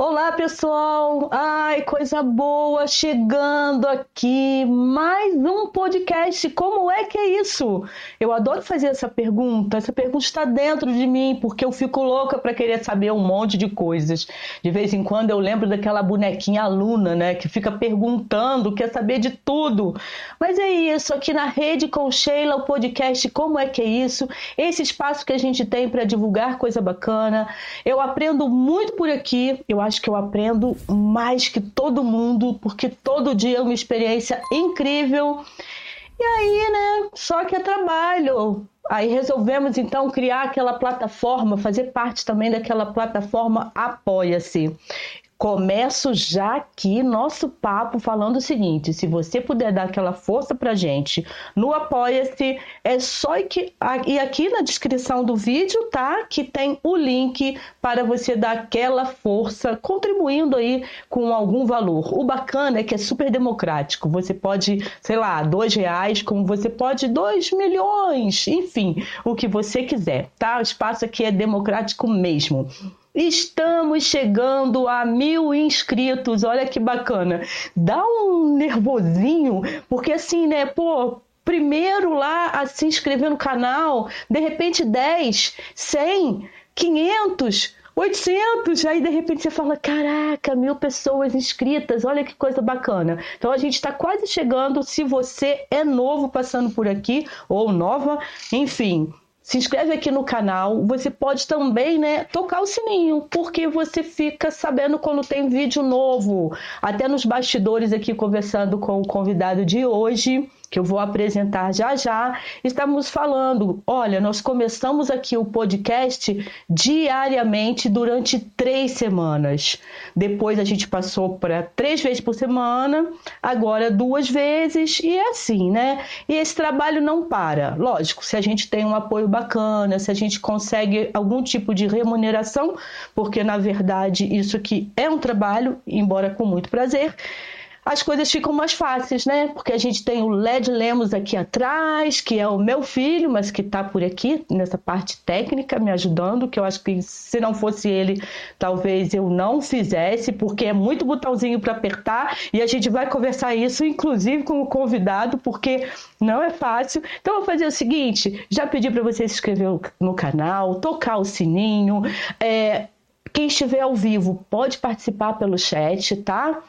Olá, pessoal! Ai, coisa boa chegando aqui. Mais um podcast. Como é que é isso? Eu adoro fazer essa pergunta. Essa pergunta está dentro de mim porque eu fico louca para querer saber um monte de coisas. De vez em quando eu lembro daquela bonequinha aluna, né, que fica perguntando, quer saber de tudo. Mas é isso, aqui na Rede com Sheila, o podcast Como é que é isso? Esse espaço que a gente tem para divulgar coisa bacana. Eu aprendo muito por aqui. Eu acho que eu aprendo mais que todo mundo, porque todo dia é uma experiência incrível. E aí, né? Só que é trabalho. Aí resolvemos então criar aquela plataforma, fazer parte também daquela plataforma Apoia-se. Começo já aqui nosso papo falando o seguinte: se você puder dar aquela força pra gente no Apoia-se, é só que e aqui na descrição do vídeo, tá? Que tem o link para você dar aquela força, contribuindo aí com algum valor. O bacana é que é super democrático. Você pode, sei lá, dois reais, como você pode dois milhões, enfim, o que você quiser, tá? O espaço aqui é democrático mesmo. Estamos chegando a mil inscritos, olha que bacana. Dá um nervosinho, porque assim, né, pô, primeiro lá a se inscrever no canal, de repente 10, 100, 500, 800, aí de repente você fala, caraca, mil pessoas inscritas, olha que coisa bacana. Então a gente está quase chegando, se você é novo passando por aqui, ou nova, enfim, se inscreve aqui no canal. Você pode também, né, tocar o sininho, porque você fica sabendo quando tem vídeo novo. Até nos bastidores aqui conversando com o convidado de hoje que eu vou apresentar já já, estamos falando. Olha, nós começamos aqui o podcast diariamente durante três semanas. Depois a gente passou para três vezes por semana, agora duas vezes, e é assim, né? E esse trabalho não para. Lógico, se a gente tem um apoio bacana, se a gente consegue algum tipo de remuneração, porque na verdade isso aqui é um trabalho, embora com muito prazer as coisas ficam mais fáceis, né? Porque a gente tem o Led Lemos aqui atrás, que é o meu filho, mas que está por aqui nessa parte técnica me ajudando, que eu acho que se não fosse ele, talvez eu não fizesse, porque é muito botãozinho para apertar e a gente vai conversar isso, inclusive com o convidado, porque não é fácil. Então, eu vou fazer o seguinte: já pedi para você se inscrever no canal, tocar o sininho. É, quem estiver ao vivo pode participar pelo chat, tá?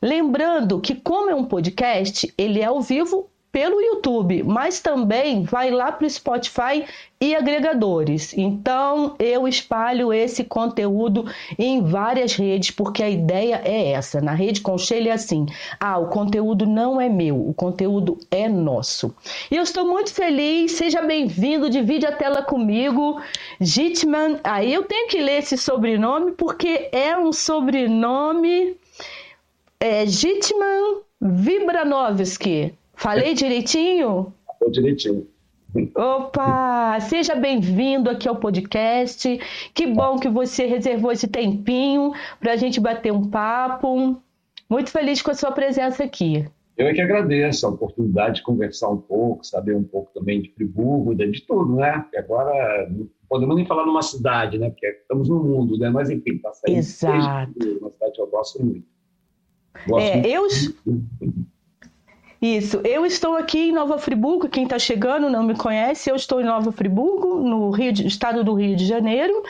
Lembrando que, como é um podcast, ele é ao vivo pelo YouTube, mas também vai lá para o Spotify e agregadores. Então eu espalho esse conteúdo em várias redes, porque a ideia é essa. Na rede Conselho é assim: ah, o conteúdo não é meu, o conteúdo é nosso. E eu estou muito feliz, seja bem-vindo, divide a tela comigo. Gitman, aí eu tenho que ler esse sobrenome porque é um sobrenome é Gitman Vibranovski. Falei direitinho? Falou direitinho. Opa! Seja bem-vindo aqui ao podcast. Que bom que você reservou esse tempinho para a gente bater um papo. Muito feliz com a sua presença aqui. Eu é que agradeço a oportunidade de conversar um pouco, saber um pouco também de Friburgo, de tudo, né? Porque agora não podemos nem falar numa cidade, né? Porque estamos no mundo, né? Mas enfim, está saindo Exato. uma cidade que eu gosto muito. É, eu. Isso, eu estou aqui em Nova Friburgo, quem está chegando não me conhece, eu estou em Nova Friburgo, no Rio de, estado do Rio de Janeiro,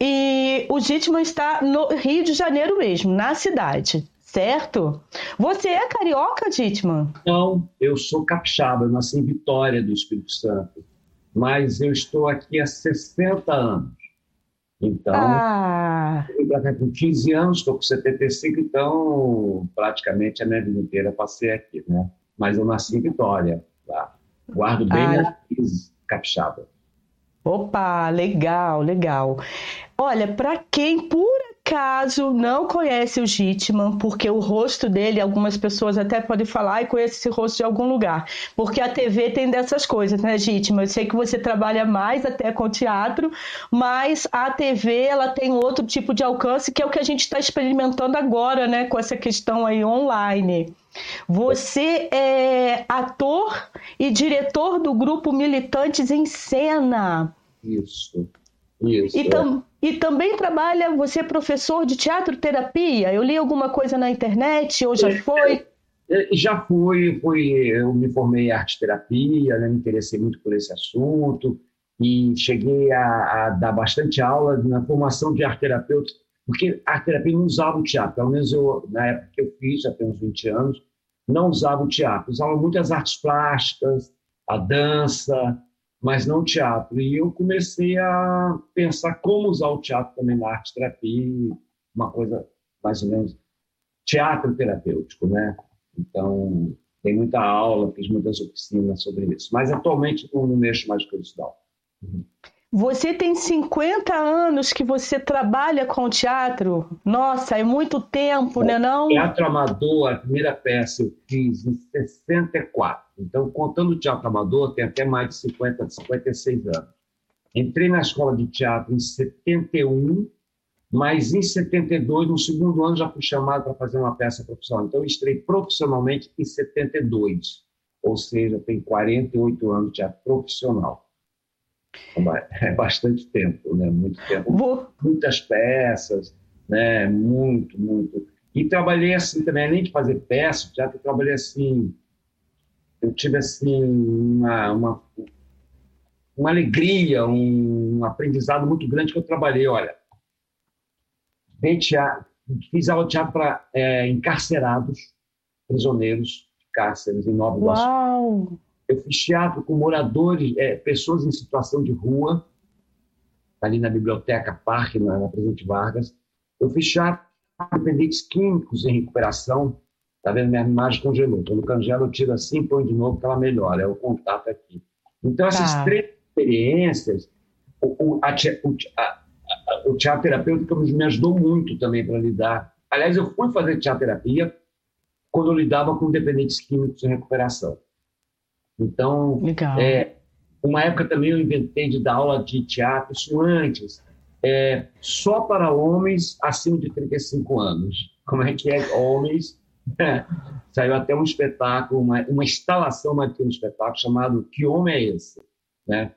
e o Gitman está no Rio de Janeiro mesmo, na cidade, certo? Você é carioca, Gitman? Não, eu sou capixaba, eu nasci em Vitória do Espírito Santo, mas eu estou aqui há 60 anos. Então, ah. eu com 15 anos, estou com 75, então praticamente a minha vida inteira passei aqui, né? Mas eu nasci em Vitória, tá? Guardo bem ah. minha capixaba. Opa, legal, legal. Olha, para quem por caso não conhece o Gitman, porque o rosto dele, algumas pessoas até podem falar e conhece esse rosto de algum lugar, porque a TV tem dessas coisas, né, Gitman? Eu sei que você trabalha mais até com teatro, mas a TV ela tem outro tipo de alcance que é o que a gente está experimentando agora, né, com essa questão aí online. Você é ator e diretor do grupo Militantes em Cena. Isso. Isso. E, tam, E também trabalha, você é professor de teatro terapia? Eu li alguma coisa na internet ou já é, foi? É, já fui, fui, eu me formei em arte terapia, né, me interessei muito por esse assunto e cheguei a, a dar bastante aula na formação de arte terapeuta, porque a arte terapia não usava o teatro, pelo menos eu, na época que eu fiz, já tem uns 20 anos, não usava o teatro, usava muitas artes plásticas, a dança, mas não teatro. E eu comecei a pensar como usar o teatro também na arte terapia, uma coisa mais ou menos teatro terapêutico, né? Então, tem muita aula, fiz muitas oficinas sobre isso. Mas atualmente não, mexo mais com isso, não. Uhum. Você tem 50 anos que você trabalha com teatro? Nossa, é muito tempo, né não? Teatro Amador, a primeira peça eu fiz em 64. Então, contando o teatro amador, tem até mais de 50, 56 anos. Entrei na escola de teatro em 71, mas em 72, no segundo ano, já fui chamado para fazer uma peça profissional. Então, eu estrei profissionalmente em 72, ou seja, tem 48 anos de teatro profissional. É bastante tempo, né? Muito tempo. Vou... Muitas peças, né? Muito, muito. E trabalhei assim também, além de fazer peças, já que eu trabalhei assim, eu tive assim uma, uma, uma alegria, um, aprendizado muito grande que eu trabalhei, olha, teatro, fiz aula de teatro para é, encarcerados, prisioneiros de cárceres em Nova Iguaçu. Eu fiz teatro com moradores, é, pessoas em situação de rua, ali na Biblioteca Parque, na, na Presidente Vargas. Eu fiz teatro com dependentes químicos em recuperação. Está vendo? Minha imagem congelou. Quando congela, eu tiro assim, põe de novo, que ela melhora. É o contato aqui. Então, essas tá. três experiências, o, o, a, o, a, o teatro terapêutico me ajudou muito também para lidar. Aliás, eu fui fazer teatro terapia quando eu lidava com dependentes químicos em recuperação. Então, é, uma época também eu inventei de dar aula de teatro, isso antes, é, só para homens acima de 35 anos. Como é que é? Homens. Saiu até um espetáculo, uma, uma instalação que um espetáculo chamado Que Homem é Esse? Né?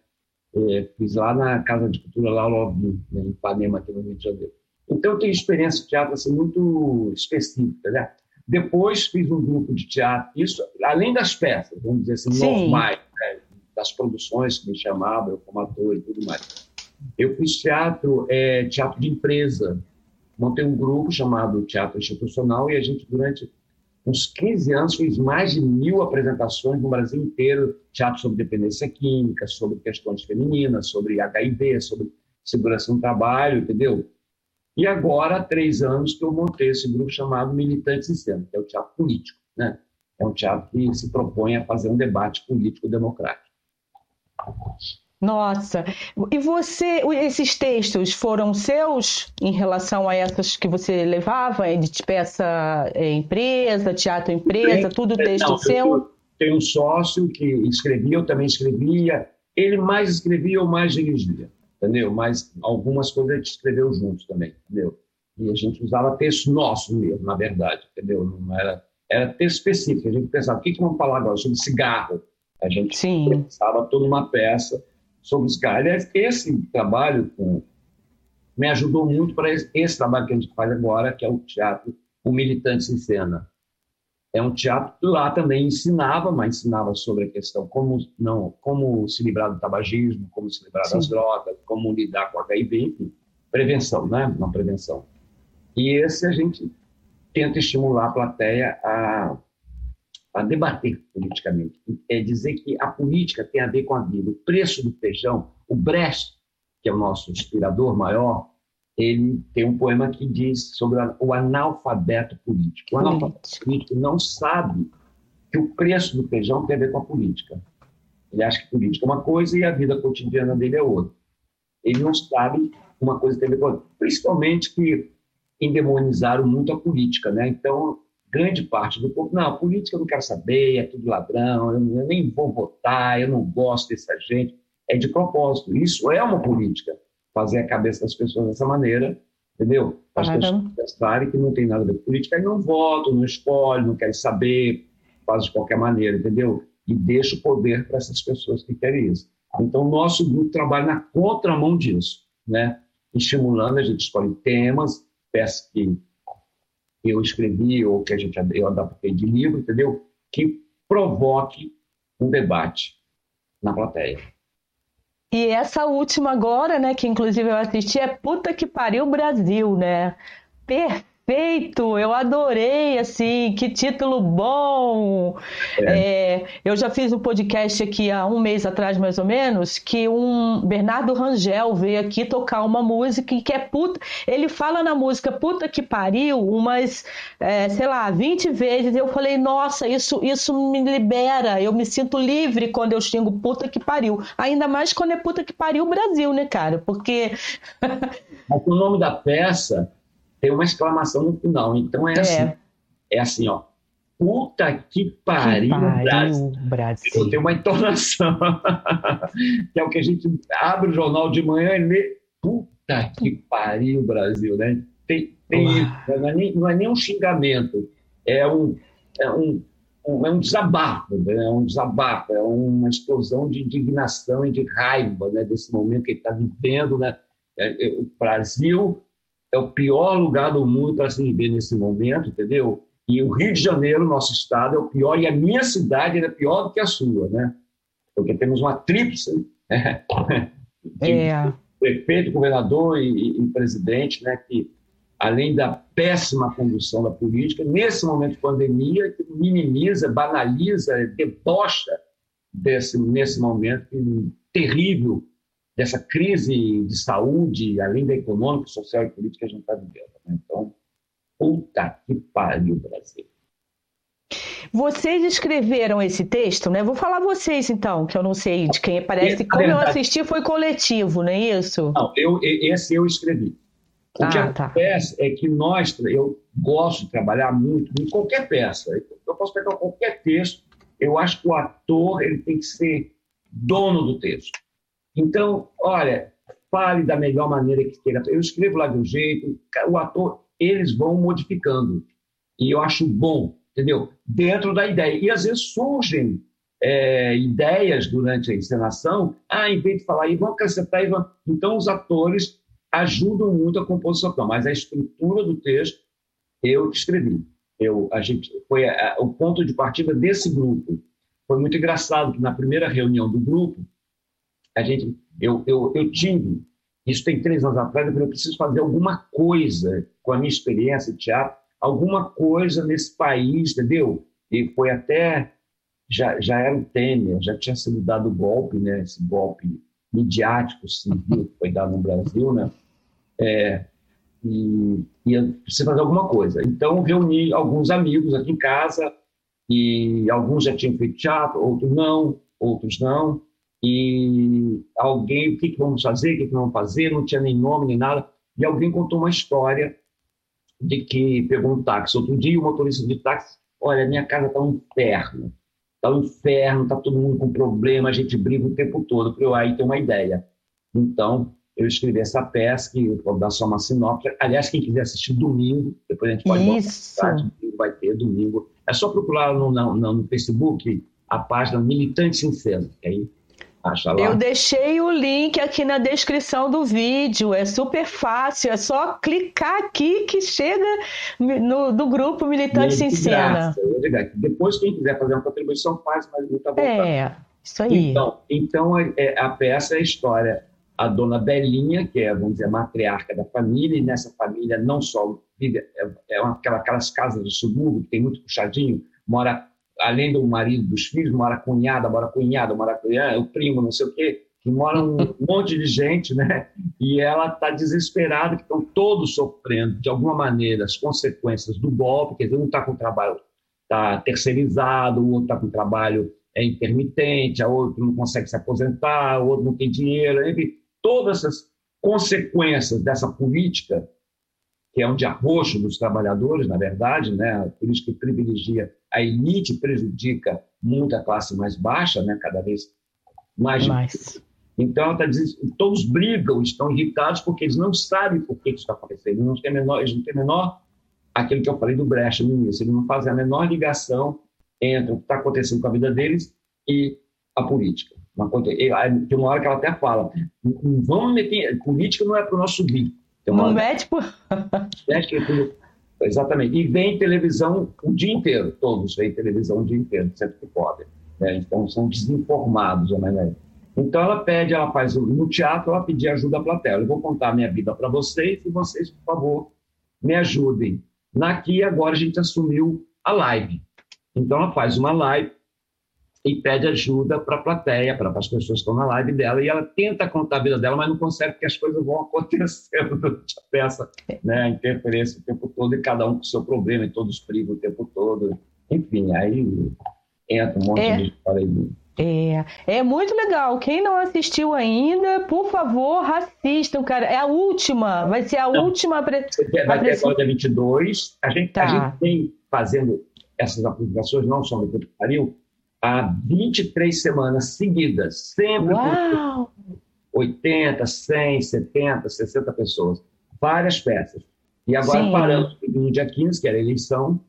É, fiz lá na Casa de Cultura lá Lovin, né, em Ipanema, aqui no Rio de Janeiro. Então, eu tenho experiência de teatro assim, muito específica. Né? Depois fiz um grupo de teatro, isso além das peças, vamos dizer assim, normais, né? das produções que me chamavam, eu como ator e tudo mais. Eu fiz teatro, é, teatro de empresa. Montei um grupo chamado Teatro Institucional e a gente, durante uns 15 anos, fez mais de mil apresentações no Brasil inteiro, teatro sobre dependência química, sobre questões femininas, sobre HIV, sobre segurança no trabalho, entendeu? E agora, há três anos, que eu montei esse grupo chamado Militantes em Cena, que é o teatro político. Né? É um teatro que se propõe a fazer um debate político-democrático. Nossa, e você, esses textos foram seus em relação a essas que você levava, é de peça é, empresa, teatro empresa, tudo texto Não, seu? Tem um sócio que escrevia, eu também escrevia, ele mais escrevia, eu mais dirigia entendeu? Mas algumas coisas a gente escreveu juntos também, entendeu? E a gente usava texto nosso mesmo, na verdade, entendeu? Não era, era texto específico. A gente pensava, o que, que vamos falar agora sobre cigarro? A gente Sim. pensava toda uma peça sobre cigarro. Aliás, esse trabalho com, me ajudou muito para esse, esse trabalho que a gente faz agora, que é o teatro O Militantes em Cena é um teatro que lá também ensinava, mas ensinava sobre a questão como não, como se livrar do tabagismo, como se livrar Sim. das drogas, como lidar com HIV, enfim, prevenção, né? Uma prevenção. E esse a gente tenta estimular a plateia a, a debater politicamente. É dizer que a política tem a ver com a vida. O preço do feijão, o Brecht, que é o nosso inspirador maior, ele tem um poema que diz sobre o analfabeto político. O analfabeto político não sabe que o preço do feijão tem a ver com a política. Ele acha que política é uma coisa e a vida cotidiana dele é outra. Ele não sabe uma coisa tem a ver com outra. Principalmente que endemonizaram muito a política, né? Então, grande parte do povo, não, a política eu não quero saber, é tudo ladrão, eu nem vou votar, eu não gosto dessa gente. É de propósito. Isso é uma política fazer a cabeça das pessoas dessa maneira, entendeu? As ah, pessoas pensarem que não tem nada a ver com política, e não votam, não escolhem, não querem saber, faz de qualquer maneira, entendeu? E deixa o poder para essas pessoas que querem isso. Então, o nosso grupo trabalha na contramão disso, né? estimulando, a gente escolhe temas, peças que eu escrevi ou que a gente eu adaptei de livro, entendeu? Que provoque um debate na plateia. E essa última agora, né, que inclusive eu assisti, é Puta que Pariu Brasil, né? Perfeito Perfeito, eu adorei, assim, que título bom. É. É, eu já fiz um podcast aqui há um mês atrás, mais ou menos, que um Bernardo Rangel veio aqui tocar uma música que é puta. Ele fala na música puta que pariu umas, é, sei lá, 20 vezes. Eu falei, nossa, isso, isso me libera, eu me sinto livre quando eu xingo puta que pariu. Ainda mais quando é puta que pariu Brasil, né, cara? Porque. o nome da peça tem uma exclamação no final. Então é, é. assim, é assim, ó. Puta que pariu, que pariu Brasil. Brasil. Tem uma entonação, que é o que a gente abre o jornal de manhã e lê. Puta que pariu, Brasil, né? Tem, tem isso, né? não, é nem, não é nem um xingamento, é um, é um, um, é um desabafo, né? é um desabafo, é uma explosão de indignação e de raiva né? desse momento que ele está vivendo. Né? É, é, o Brasil é o pior lugar do mundo para se viver nesse momento, entendeu? E o Rio de Janeiro, nosso estado, é o pior, e a minha cidade é pior do que a sua, né? Porque temos uma tríplice né? é. prefeito, governador e, e, presidente, né? Que, além da péssima condução da política, nesse momento de pandemia, minimiza, banaliza, debocha desse, nesse momento terrível dessa crise de saúde, além da econômica, social e política que a gente está vivendo. Né? Então, puta que pariu, Brasil. Vocês escreveram esse texto, né? Vou falar vocês então, que eu não sei de quem parece. Como verdade, eu assisti foi coletivo, não é isso? Não, eu, esse eu escrevi. O ah, que tá. acontece tá. é que nós, eu gosto de trabalhar muito em qualquer peça. Eu posso pegar qualquer texto. Eu acho que o ator ele tem que ser dono do texto. Então, olha, fale da melhor maneira que queira. Eu escrevo lá de um jeito, o ator, eles vão modificando. E eu acho bom, entendeu? Dentro da ideia. E às vezes surgem é, ideias durante a encenação, ah, em vez de falar, e vão acrescentar, e vão... então os atores ajudam muito a composição, mas a estrutura do texto eu escrevi. Eu, a gente foi a, a, o ponto de partida desse grupo. Foi muito engraçado que na primeira reunião do grupo a gente, eu, eu, eu tive, isso tem três anos atrás, eu falei, eu preciso fazer alguma coisa com a minha experiência de teatro, alguma coisa nesse país, entendeu? E foi até, já, já era o Temer, já tinha sido dado o golpe, né? Esse golpe midiático civil que foi dado no Brasil, né? É, e, e eu preciso fazer alguma coisa. Então, reuni alguns amigos aqui em casa, e alguns já tinham feito teatro, outros não, outros não e alguém, o que, que vamos fazer, o que, que vamos fazer, não tinha nem nome nem nada, e alguém contou uma história de que pegou um táxi. Outro dia, o motorista de táxi, olha, minha casa está um inferno, está um inferno, está todo mundo com problema, a gente briga o tempo todo. Eu aí tem uma ideia. Então, eu escrevi essa peça, que eu vou dar só uma sinopse. Aliás, quem quiser assistir domingo, depois a gente pode Isso. vai ter domingo. É só procurar no, no, no Facebook a página Militante Sincero, que aí Acha lá. Eu deixei o link aqui na descrição do vídeo. É super fácil. É só clicar aqui que chega no, do grupo Militante Sincera. Depois, quem quiser fazer uma contribuição, faz, mas não está É, isso aí. Então, então é, a peça é a história. A dona Belinha, que é, vamos dizer, a matriarca da família, e nessa família não só vive, é, é aquela, aquelas casas do subúrbio, que tem muito puxadinho, mora além do marido, dos filhos, mora cunhada, mora cunhada, mora cunhada, o primo, não sei o quê, que mora um monte de gente, né? E ela está desesperada, que estão todos sofrendo, de alguma maneira, as consequências do golpe, quer dizer, um está com o trabalho tá terceirizado, o outro está com o trabalho é intermitente, a outro não consegue se aposentar, o outro não tem dinheiro, enfim, todas essas consequências dessa política que é um de arroxo dos trabalhadores, na verdade, né? por isso que privilegia a elite, prejudica muito a classe mais baixa, né? cada vez mais. mais. Então, ela está dizendo, todos brigam, estão irritados porque eles não sabem por que isso está acontecendo, eles não têm menor, eles não têm menor, aquilo que eu falei do Brecht no início, eles não fazem a menor ligação entre o que está acontecendo com a vida deles e a política. Uma, tem uma hora que ela até fala: vamos meter. Política não é para o nosso subir. Não mete por. Exatamente. E vem televisão o dia inteiro, todos vêm televisão o dia inteiro, sempre que podem. Né? Então são desinformados, né? Então ela pede, ela faz no teatro, ela pedir ajuda à plateia. Eu vou contar a minha vida para vocês e vocês, por favor, me ajudem. Naqui agora a gente assumiu a live. Então ela faz uma live e pede ajuda para a plateia, para as pessoas que estão na live dela, e ela tenta contar a vida dela, mas não consegue porque as coisas vão acontecendo durante a peça, né? A interferência o tempo todo, e cada um com o seu problema, e todos brigam o tempo todo. Enfim, aí entra um monte é. de história aí. É, é muito legal. Quem não assistiu ainda, por favor, assistam, cara. É a última, vai ser a não, última. Vai ter agora dia 22. A gente, tá. a gente vem fazendo essas apresentações, não só no Puto Pariu, há 23 semanas seguidas, sempre Uau! com 80, 100, 70, 60 pessoas, várias peças. E agora Sim. paramos no dia 15, que era a eleição,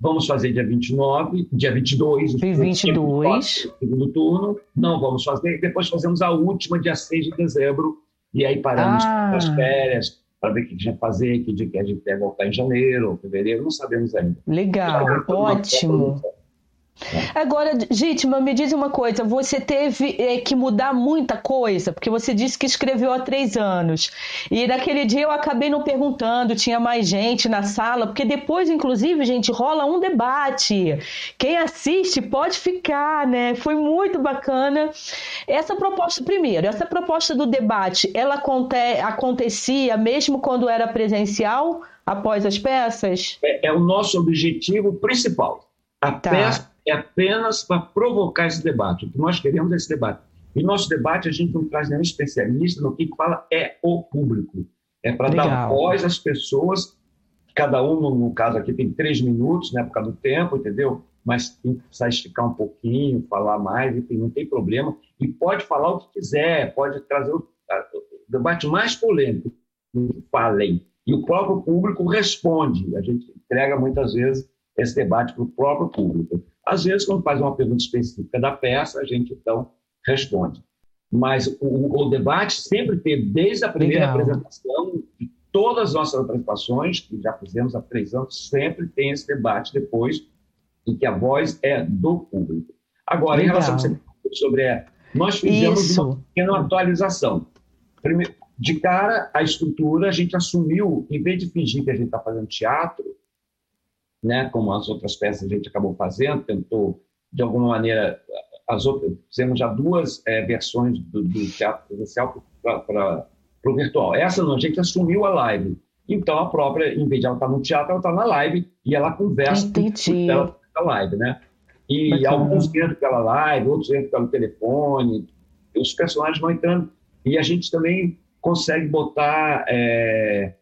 vamos fazer dia 29, dia 22, 22. segundo turno, não vamos fazer, depois fazemos a última, dia 6 de dezembro, e aí paramos ah. as férias, para ver o que a gente vai fazer, que dia que a gente vai voltar em janeiro fevereiro, não sabemos ainda. Legal, ótimo. Agora, Gitma, me diz uma coisa: você teve é, que mudar muita coisa, porque você disse que escreveu há três anos. E naquele dia eu acabei não perguntando, tinha mais gente na sala, porque depois, inclusive, gente, rola um debate. Quem assiste pode ficar, né? Foi muito bacana. Essa proposta, primeiro, essa proposta do debate, ela aconte acontecia mesmo quando era presencial, após as peças? É, é o nosso objetivo principal. A tá. peça é apenas para provocar esse debate. O que nós queremos é esse debate. E nosso debate, a gente não traz nenhum especialista, no que fala é o público. É para dar voz às pessoas, cada um, no caso aqui, tem três minutos, né, por causa do tempo, entendeu? Mas tem que precisar esticar um pouquinho, falar mais, enfim, não tem problema. E pode falar o que quiser, pode trazer o, o debate mais polêmico, falem. E o próprio público responde. A gente entrega muitas vezes esse debate para o próprio público. Às vezes, quando faz uma pergunta específica da peça, a gente então responde. Mas o, o debate sempre teve, desde a primeira Legal. apresentação, de todas as nossas apresentações, que já fizemos há três anos, sempre tem esse debate depois, em que a voz é do público. Agora, Legal. em relação a sobre a, nós fizemos Isso. uma pequena atualização. Primeiro, de cara, a estrutura, a gente assumiu, em vez de fingir que a gente está fazendo teatro, né, como as outras peças a gente acabou fazendo, tentou, de alguma maneira, as outras, fizemos já duas é, versões do, do, teatro presencial para o virtual. Essa não, a gente assumiu a live. Então, a própria, em vez de ela estar tá no teatro, ela está na live e ela conversa Entendi. com a live, né? E Bacana. alguns entram pela live, outros entram pelo telefone, os personagens vão entrando. E a gente também consegue botar é,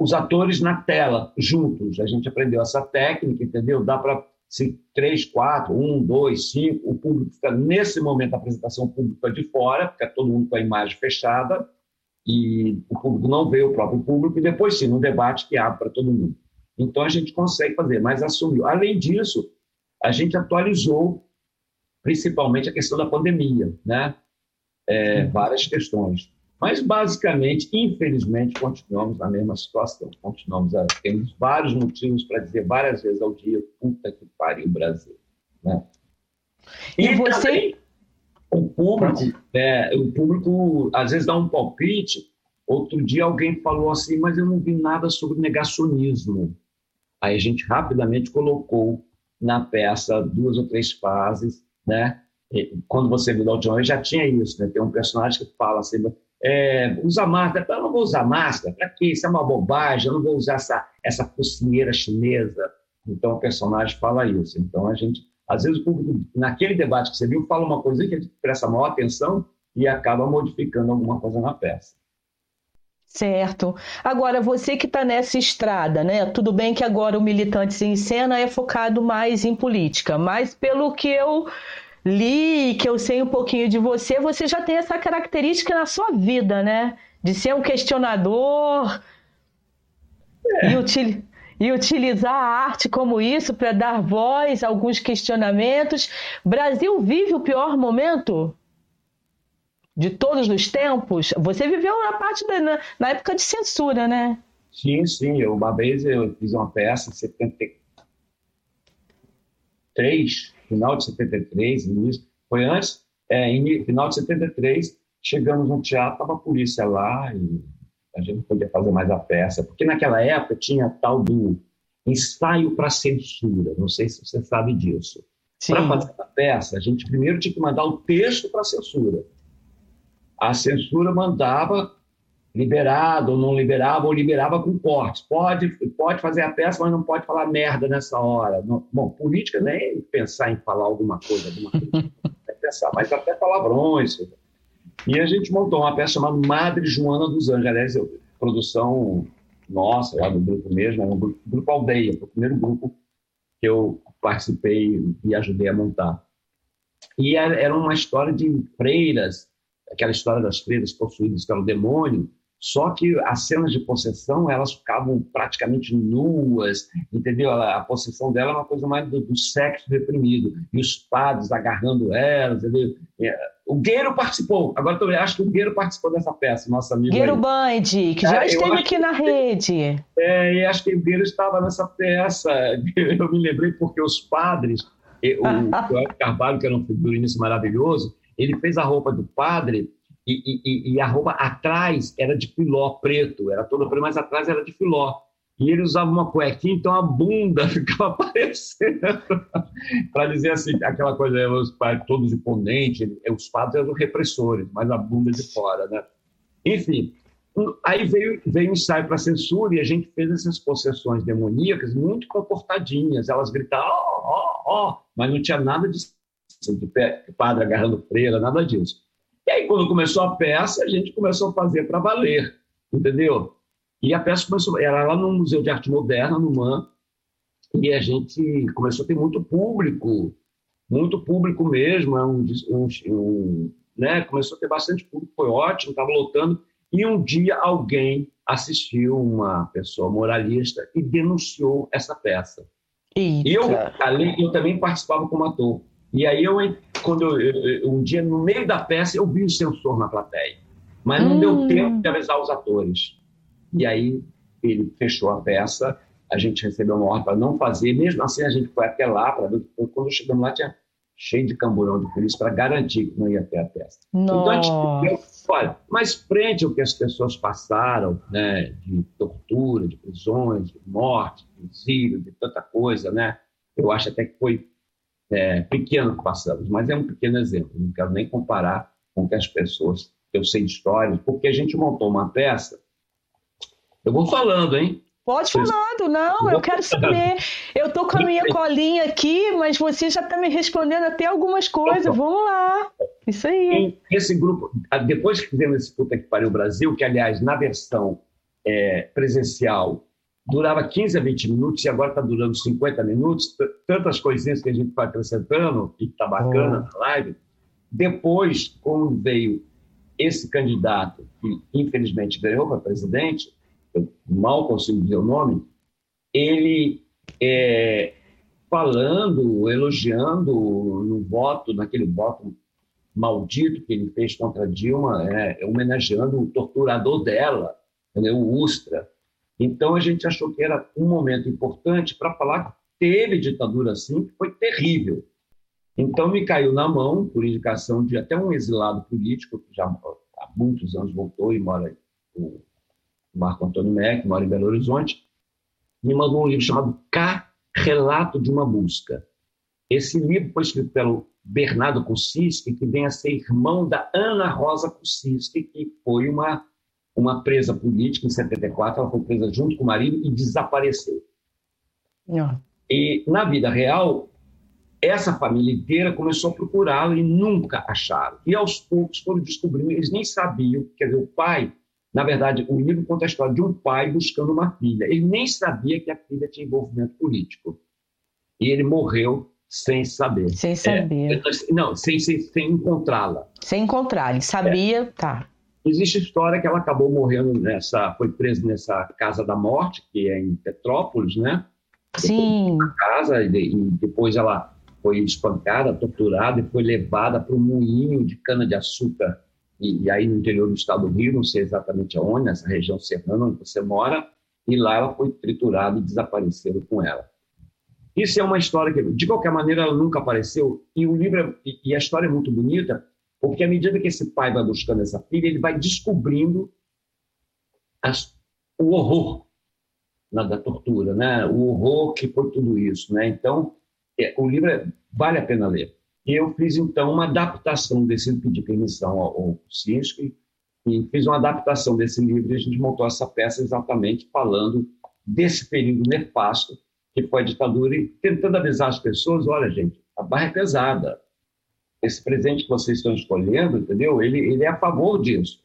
os atores na tela, juntos. A gente aprendeu essa técnica, entendeu? Dá para se três, quatro, um, dois, cinco, o público fica nesse momento da apresentação, é de fora, fica todo mundo com a imagem fechada e o público não vê o próprio público e depois sim, no debate que abre para todo mundo. Então a gente consegue fazer, mas assumiu. Além disso, a gente atualizou principalmente a questão da pandemia, né? É, várias questões. Mas, basicamente, infelizmente, continuamos na mesma situação. Continuamos a, temos vários motivos para dizer várias vezes ao dia, puta que pariu Brasil. Né? E, e você... Também, o público, né, o público às vezes dá um palpite. Outro dia alguém falou assim, mas eu não vi nada sobre negacionismo. Aí a gente rapidamente colocou na peça duas ou três fases, né? quando você viu da última vez, já tinha isso, né? Tem um personagem que fala assim, é, usa máscara. Eu não vou usar máscara, para quê? Isso é uma bobagem, eu não vou usar essa, essa focinheira chinesa. Então o personagem fala isso. Então a gente, às vezes, o público, naquele debate que você viu, fala uma coisa que a gente presta maior atenção e acaba modificando alguma coisa na peça. Certo. Agora, você que está nessa estrada, né? Tudo bem que agora o Militantes em Cena é focado mais em política, mas pelo que eu li, que eu sei um pouquinho de você, você já tem essa característica na sua vida, né? De ser um questionador é. e, util... e utilizar a arte como isso para dar voz a alguns questionamentos. Brasil vive o pior momento de todos os tempos? Você viveu na parte da, na, na época de censura, né? Sim, sim. Eu, uma vez eu fiz uma peça em 73, final de 73, início. Foi antes, é, em final de 73, chegamos no teatro, estava a polícia lá e a gente não podia fazer mais a peça, porque naquela época tinha tal do ensaio para censura, não sei se você sabe disso. Para fazer a peça, a gente primeiro tinha que mandar o texto para a censura. A censura mandava liberado ou não liberava, ou liberava com cortes. Pode, pode fazer a peça, mas não pode falar merda nessa hora. Não, bom, política nem pensar em falar alguma coisa, alguma coisa. pensar, mas até palavrões. E a gente montou uma peça chamada Madre Joana dos Anjos, aliás, produção nossa, lá do grupo mesmo, um grupo, grupo Aldeia, foi o primeiro grupo que eu participei e ajudei a montar. E era uma história de freiras, aquela história das freiras possuídas pelo demônio, só que as cenas de possessão, elas ficavam praticamente nuas, entendeu? A, possessão dela é uma coisa mais do, do, sexo reprimido, e os padres agarrando elas, entendeu? É, o Gueiro participou, agora eu acho que o Gueiro participou dessa peça, nosso amigo Gueiro aí. Band, que já é, esteve aqui na rede. É, e acho que o Gueiro estava nessa peça, eu me lembrei porque os padres, o Joel Carvalho, que era um figurinista maravilhoso, ele fez a roupa do padre e, e, e, a roupa atrás era de filó preto, era toda preta, mas atrás era de filó. E ele usava uma cuequinha, então a bunda ficava aparecendo. para dizer assim, aquela coisa, os pais todos imponentes, os padres eram repressores, mas a bunda de fora, né? Enfim, aí veio, veio o ensaio para censura e a gente fez essas possessões demoníacas muito comportadinhas. Elas gritavam, ó, ó, ó, mas não tinha nada de, de padre agarrando freira, nada disso. E aí, quando começou a peça, a gente começou a fazer para valer, entendeu? E a peça começou, era lá no Museu de Arte Moderna, no MAN, e a gente começou a ter muito público, muito público mesmo, é um, um, um, né? começou a ter bastante público, foi ótimo, estava lotando, e um dia alguém assistiu, uma pessoa moralista, e denunciou essa peça. Eita. Eu, ali, eu também participava como ator. E aí, eu, quando eu, eu, um dia, no meio da peça, eu vi o censor na plateia. Mas não hum. deu tempo de avisar os atores. E aí, ele fechou a peça, a gente recebeu uma ordem para não fazer. Mesmo assim, a gente foi até lá para ver. Quando chegamos lá, tinha cheio de camburão de polícia para garantir que não ia ter a peça. Nossa. Então, a gente, olha, mas frente ao que as pessoas passaram, né, de tortura, de prisões, de morte, de exílio, de tanta coisa, né, eu acho até que foi é, pequeno que passamos, mas é um pequeno exemplo. Não quero nem comparar com que as pessoas que eu sei de histórias, porque a gente montou uma peça. Eu vou falando, hein? Pode falando, não, eu quero saber. Eu tô com a minha colinha aqui, mas você já está me respondendo até algumas coisas. Vamos lá. Isso aí. Esse grupo, depois que fizemos esse Puta que Pariu Brasil, que aliás, na versão é, presencial, durava 15 a 20 minutos e agora está durando 50 minutos, tantas coisinhas que a gente vai acrescentando e está bacana oh. na live. Depois, quando veio esse candidato, que infelizmente ganhou para presidente, eu mal consigo dizer o nome, ele é, falando, elogiando no voto, naquele voto maldito que ele fez contra Dilma, é, homenageando o torturador dela, entendeu? o Ustra, então a gente achou que era um momento importante para falar que teve ditadura assim, que foi terrível. Então me caiu na mão, por indicação de até um exilado político, que já há muitos anos voltou e mora, o Marco Antônio Meck, mora em Belo Horizonte, me mandou um livro chamado K, Relato de uma Busca. Esse livro foi escrito pelo Bernardo Kucinski, que vem a ser irmão da Ana Rosa Kucinski, que foi uma uma presa política em 74, ela foi presa junto com o marido e desapareceu. Não. E na vida real, essa família inteira começou a procurá-la e nunca acharam. E aos poucos foram descobrindo, eles nem sabiam, quer dizer, o pai, na verdade, o livro conta a história de um pai buscando uma filha. Ele nem sabia que a filha tinha envolvimento político. E ele morreu sem saber. Sem saber. É, não, sem, sem, sem encontrá-la. Sem encontrar, ele sabia, é. tá. Existe história que ela acabou morrendo nessa, foi presa nessa casa da morte, que é em Petrópolis, né? Sim. Casa, e, depois ela foi espancada, torturada e foi levada para um moinho de cana-de-açúcar, e, e, aí no interior do estado do Rio, não sei exatamente aonde, nessa região serrana onde você mora, e lá ela foi triturada e desapareceram com ela. Isso é uma história que, de qualquer maneira, ela nunca apareceu, e o livro, é, e a história é muito bonita, porque à medida que esse pai vai buscando essa filha, ele vai descobrindo as, o horror da tortura, né? o horror que foi tudo isso. Né? Então, é, o livro é, vale a pena ler. E eu fiz, então, uma adaptação desse, pedi permissão ao, ao Kuczynski, e fiz uma adaptação desse livro e a gente montou essa peça exatamente falando desse período nefasto que foi a ditadura e tentando avisar as pessoas, olha, gente, a barra é pesada. Esse presente que vocês estão escolhendo, entendeu? Ele, ele é a favor disso.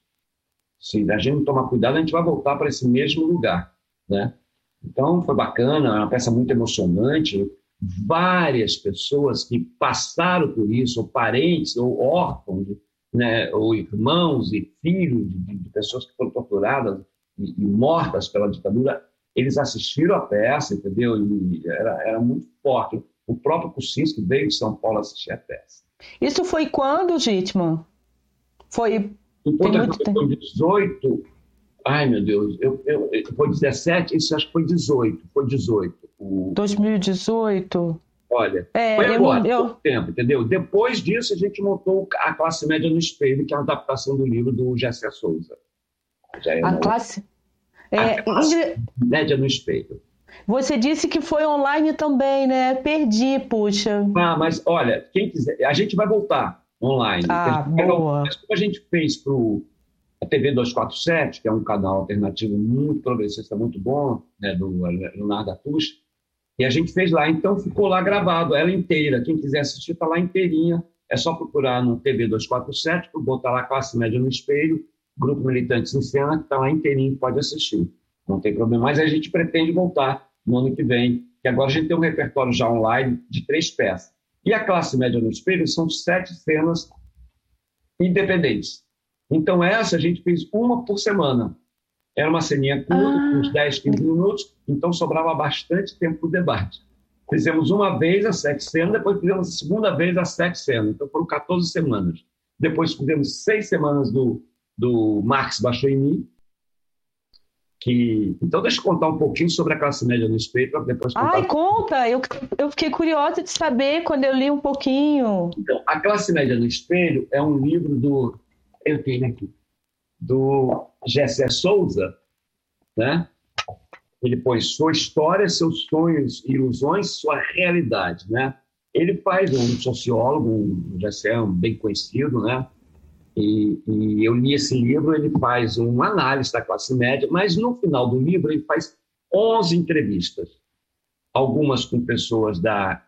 Se a gente não tomar cuidado, a gente vai voltar para esse mesmo lugar, né? Então, foi bacana, é uma peça muito emocionante. Várias pessoas que passaram por isso, ou parentes, ou órfãos, né, ou irmãos e filhos de, de pessoas que foram torturadas e, e, mortas pela ditadura, eles assistiram a peça, entendeu? E era, era muito forte. O próprio Kuczynski veio de São Paulo assistir a peça. Isso foi quando, Gitman? Foi. Enquanto muito tempo. 18, Ai, meu Deus, eu, eu, foi 17, isso acho que foi 18. Foi 18. O... 2018? Olha, é, foi agora, eu... pouco tempo, entendeu? Depois disso, a gente montou a Classe Média no Espelho, que é uma adaptação do livro do Gessé Souza. É a classe... É, a classe Ingrid... Média no Espelho. Você disse que foi online também, né? Perdi, puxa. Ah, mas olha, quem quiser, a gente vai voltar online. Ah, boa. Mas como a gente fez para a TV 247, que é um canal alternativo muito progressista, muito bom, né, do Leonardo Atush, e a gente fez lá, então ficou lá gravado, ela inteira. Quem quiser assistir, está lá inteirinha. É só procurar no TV 247, botar lá Classe Média no Espelho, Grupo Militantes em Cena, que está lá inteirinho, pode assistir. Não tem problema. Mas a gente pretende voltar no ano que vem, que agora a gente tem um repertório já online de três peças. E a Classe Média no Espelho são sete cenas independentes. Então, essa a gente fez uma por semana. Era uma ceninha curta, ah. uns 10, 15 minutos, então sobrava bastante tempo para o debate. Fizemos uma vez as sete cenas, depois fizemos a segunda vez as sete cenas, então foram 14 semanas. Depois fizemos seis semanas do, do Marx mim, que... Então, deixa eu contar um pouquinho sobre a classe média no espelho, para depois contar. Ai, conta! Eu, eu fiquei curiosa de saber quando eu li um pouquinho. Então, A Classe Média no Espelho é um livro do eu tenho aqui, do Gessé Souza, né? Ele pôs sua história, seus sonhos, ilusões, sua realidade, né? Ele faz um sociólogo, um Gessé um bem conhecido, né? E, e, eu li esse livro, ele faz uma análise da classe média, mas no final do livro ele faz 11 entrevistas, algumas com pessoas da,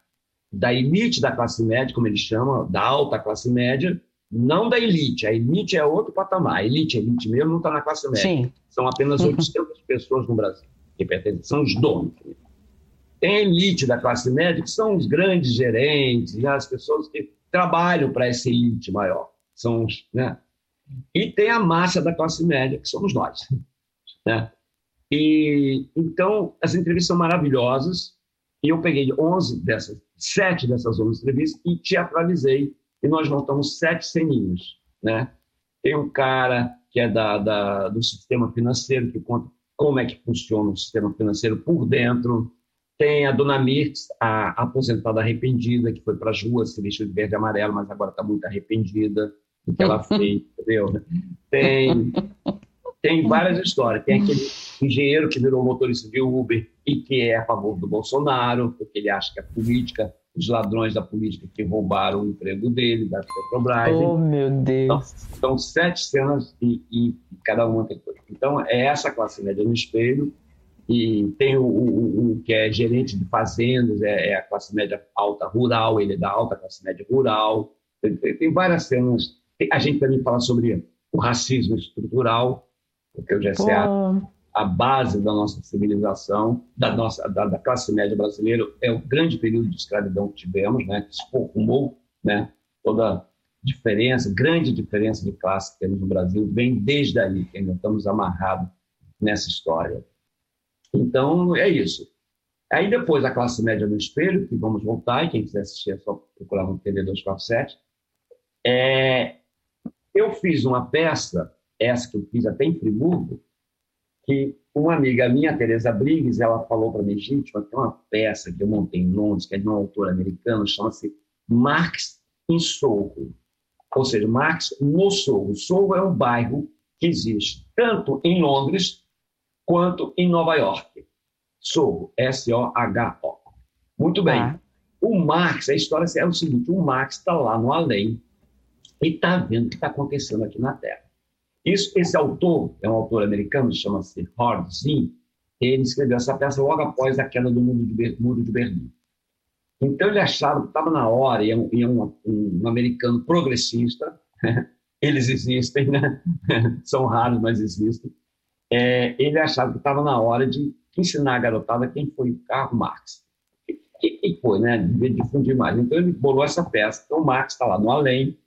da elite da classe média, como ele chama, da alta classe média, não da elite. A elite é outro patamar. A elite, a elite mesmo não está na classe média. Sim. São apenas 800 uhum. pessoas no Brasil que pertencem, são os donos. Tem a elite da classe média, que são os grandes gerentes, né, as pessoas que trabalham para essa elite maior. São os, né? E tem a massa da classe média, que somos nós. Né? E, então, as entrevistas são maravilhosas. E eu peguei 11 dessas, 7 dessas 11 entrevistas e teatralizei e nós montamos sete ceninhos. Né? Tem um cara que é da, da, do sistema financeiro, que conta como é que funciona o sistema financeiro por dentro. Tem a dona Mirtz, a aposentada arrependida, que foi para as ruas, se vestiu de verde e amarelo, mas agora está muito arrependida que ela fez, entendeu? Tem, tem várias histórias. Tem aquele engenheiro que virou motorista de Uber e que é a favor do Bolsonaro, porque ele acha que a política os ladrões da política que roubaram o emprego dele, da Petrobras. Oh, meu Deus! Então, são sete cenas e, e, cada uma tem coisa. Então, é essa classe média no espelho. E tem o, o, o que é gerente de fazendas, é, é, a classe média alta rural, ele é da alta classe média rural. Tem, tem várias cenas. A gente também fala sobre o racismo estrutural, porque o GCA a base da nossa civilização, da nossa da, da, classe média brasileira, é o grande período de escravidão que tivemos, né, que se formou, né, toda diferença, grande diferença de classe que temos no Brasil, vem desde aí, que ainda estamos amarrados nessa história. Então, é isso. Aí depois a classe média no espelho, que vamos voltar, e quem quiser assistir é só procurar no TV 247. É, eu fiz uma peça, essa que eu fiz até em Friburgo, que uma amiga minha, Teresa Briggs, ela falou para mim, gente, tem uma peça que eu montei em Londres, que é de um autor americano, chama-se Marx em Sorro. Ou seja, Marx no Sorro. Sorro é um bairro que existe tanto em Londres quanto em Nova York. Sorro, S-O-H-O. Muito bem. Ah. O Marx, a história é o seguinte: o Marx está lá no além e está vendo o que está acontecendo aqui na Terra. Isso, esse autor, é um autor americano, chama-se Howard Zinn, ele escreveu essa peça logo após a queda do muro de, muro de Berlim. Então ele achava que estava na hora, e é um, e é um, um, americano progressista, eles existem, né? são raros, mas existem. É, ele achava que estava na hora de ensinar a garotada quem foi o Karl Marx. E, e foi, né? Devia difundir mais. Então ele bolou essa peça. Então Marx está lá no além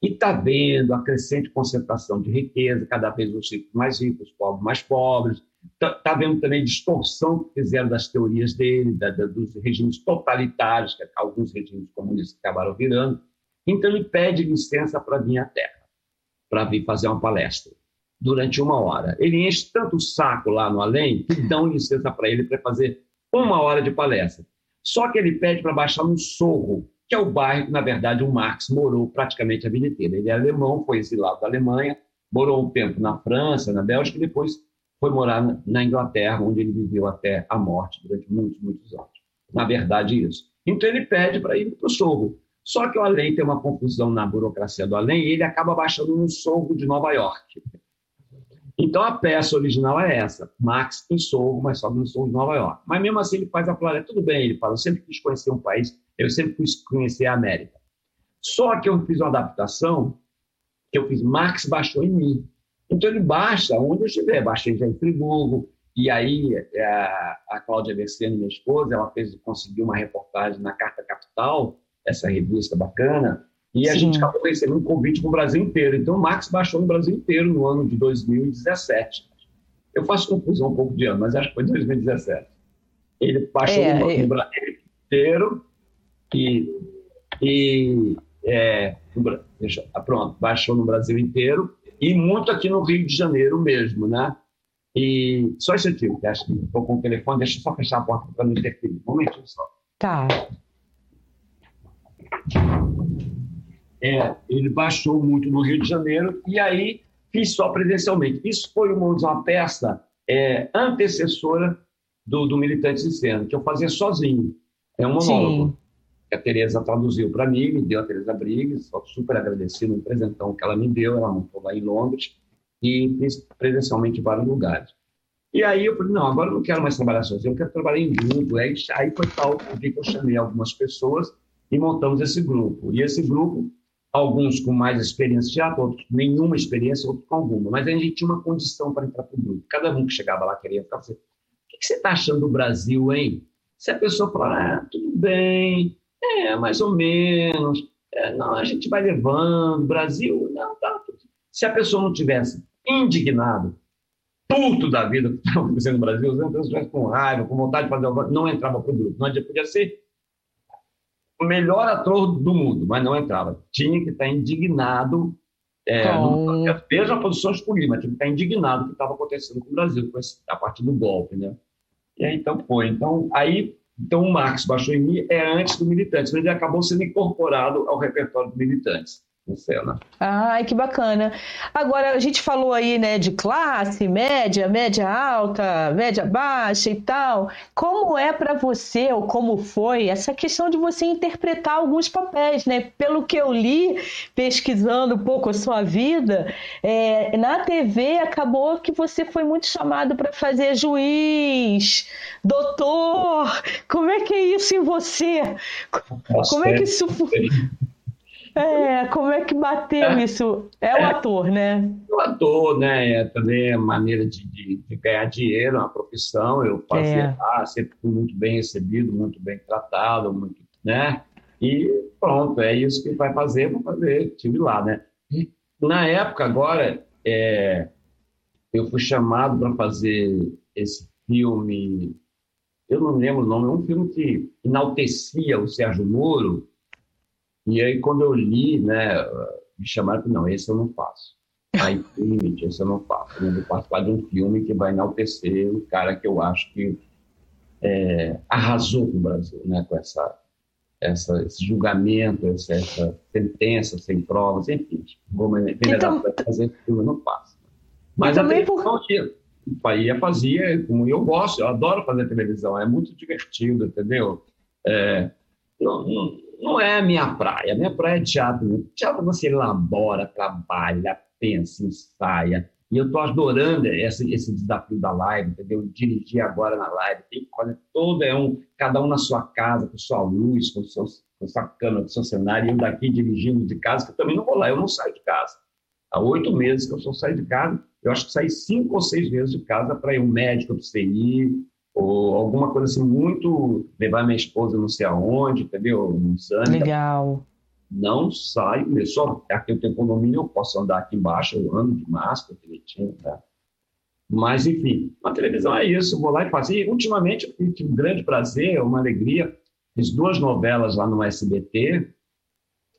e está vendo a crescente concentração de riqueza, cada vez os ricos mais ricos, os pobres mais pobres. Está tá vendo também distorção que fizeram das teorias dele, da, da, dos regimes totalitários, que alguns regimes comunistas acabaram virando. Então ele pede licença para vir à Terra, para vir fazer uma palestra durante uma hora. Ele enche tanto o saco lá no além que dão licença para ele para fazer uma hora de palestra. Só que ele pede para baixar no Sorro, que é o bairro que, na verdade, o Marx morou praticamente a vida inteira. Ele é alemão, foi exilado da Alemanha, morou um tempo na França, na Bélgica, e depois foi morar na Inglaterra, onde ele viveu até a morte durante muitos, muitos anos. Na verdade, isso. Então ele pede para ir para o Sorro. Só que o além tem uma confusão na burocracia do além e ele acaba baixando no Sorro de Nova York. Então a peça original é essa, Max em Sorro, mas só no Sorro de Nova York. Mas mesmo assim ele faz a planeta, tudo bem, ele fala, eu sempre quis conhecer um país, eu sempre quis conhecer a América. Só que eu fiz uma adaptação, que eu fiz Max baixou em mim. Então ele baixa onde eu estiver, baixei já em Friburgo, e aí é, a, a Cláudia Verseno, minha esposa, ela fez, conseguiu uma reportagem na Carta Capital, essa revista bacana, e Sim. a gente acabou recebendo um convite para o Brasil inteiro. Então, o Max baixou no Brasil inteiro no ano de 2017. Eu faço confusão um pouco de ano, mas acho que foi 2017. Ele baixou é, no, é... no, Brasil inteiro e, e é, ah, pronto, baixou no Brasil inteiro e muito aqui no Rio de Janeiro mesmo, né? E só esse tio, que acho que estou com o telefone, deixa eu só fechar a porta para não interferir. Um momentinho só. Tá é, ele baixou muito no Rio de Janeiro e aí fiz só presencialmente. Isso foi uma, uma peça é, antecessora do, do Militantes em Cena, que eu fazia sozinho. É um monólogo. Sim. Que a Tereza traduziu para mim, me deu a Tereza Briggs, sou super agradecido no presentão que ela me deu, ela montou lá em Londres, e presencialmente em vários lugares. E aí eu falei, não, agora eu não quero mais trabalhar sozinho, eu quero trabalhar em grupo. Aí, aí foi tal que eu chamei algumas pessoas e montamos esse grupo. E esse grupo alguns com mais experiência de outros com nenhuma experiência, outros com alguma. Mas a gente tinha uma condição para entrar para o grupo. Cada um que chegava lá queria ficar o que você está achando do Brasil, hein? Se a pessoa falar, ah, tudo bem, é, mais ou menos, é, não, a gente vai levando, Brasil, não, tá. Se a pessoa não tivesse indignado, puto da vida que estava acontecendo no Brasil, se a pessoa estivesse com raiva, com vontade de fazer algo, não entrava para o grupo. Não podia ser o melhor ator do mundo, mas não entrava. Tinha que estar indignado. É, no, veja a posição escolhida, mas tinha que estar indignado com o que estava acontecendo com o Brasil, com esse, a partir do golpe. Né? E aí, então, foi. Então, aí, então, o Marx baixou em mim é antes do Militantes, mas ele acabou sendo incorporado ao repertório do Militantes em cena. Ai, que bacana. Agora, a gente falou aí, né, de classe, média, média alta, média baixa e tal. Como é para você, ou como foi, essa questão de você interpretar alguns papéis, né? Pelo que eu li, pesquisando um pouco a sua vida, é, na TV acabou que você foi muito chamado para fazer juiz, doutor. Como é que é isso em você? Como é que isso foi? É, como é que bateu é, isso? É o é, ator, né? O ator, né? É também a maneira de, de, de, ganhar dinheiro, é uma profissão. Eu fazia é. lá, sempre fui muito bem recebido, muito bem tratado, muito, né? E pronto, é isso que vai fazer, vou fazer, estive lá, né? E, na época, agora, é, eu fui chamado para fazer esse filme, eu não lembro o nome, é um filme que enaltecia o Sérgio Moro, e aí quando eu li, né, me chamaram para, não, esse eu não faço. Aí, limite, esse eu não faço. Eu vou participar de um filme que vai enaltecer o cara que eu acho que é, arrasou com o Brasil, né, com essa essa, esse julgamento, essa, essa, sentença sem provas, enfim. Vou então, fazer filme, não faço. Mas a televisão por... ia fazia, como eu gosto, eu adoro fazer televisão, é muito divertido, entendeu? É, não, não, não, é a minha praia, a minha praia é teatro. Teatro você elabora, trabalha, pensa, ensaia, e eu estou adorando esse, esse desafio da live, entendeu? Dirigir agora na live, tem fazer todo, é um, cada um na sua casa, com sua luz, com, seu, com sua câmera, com seu cenário, e eu daqui dirigindo de casa, que eu também não vou lá, eu não saio de casa. Há oito meses que eu só saio de casa, eu acho que saí cinco ou seis vezes de casa para ir um médico para você ir, ou alguma coisa assim, muito levar minha esposa não sei aonde, entendeu? Um Legal não saio, só aqui eu tenho condomínio, eu posso andar aqui embaixo, eu ando de máscara direitinho, tá? Mas, enfim, a televisão é isso, vou lá e faço. E, ultimamente, eu tive um grande prazer, uma alegria, fiz duas novelas lá no SBT,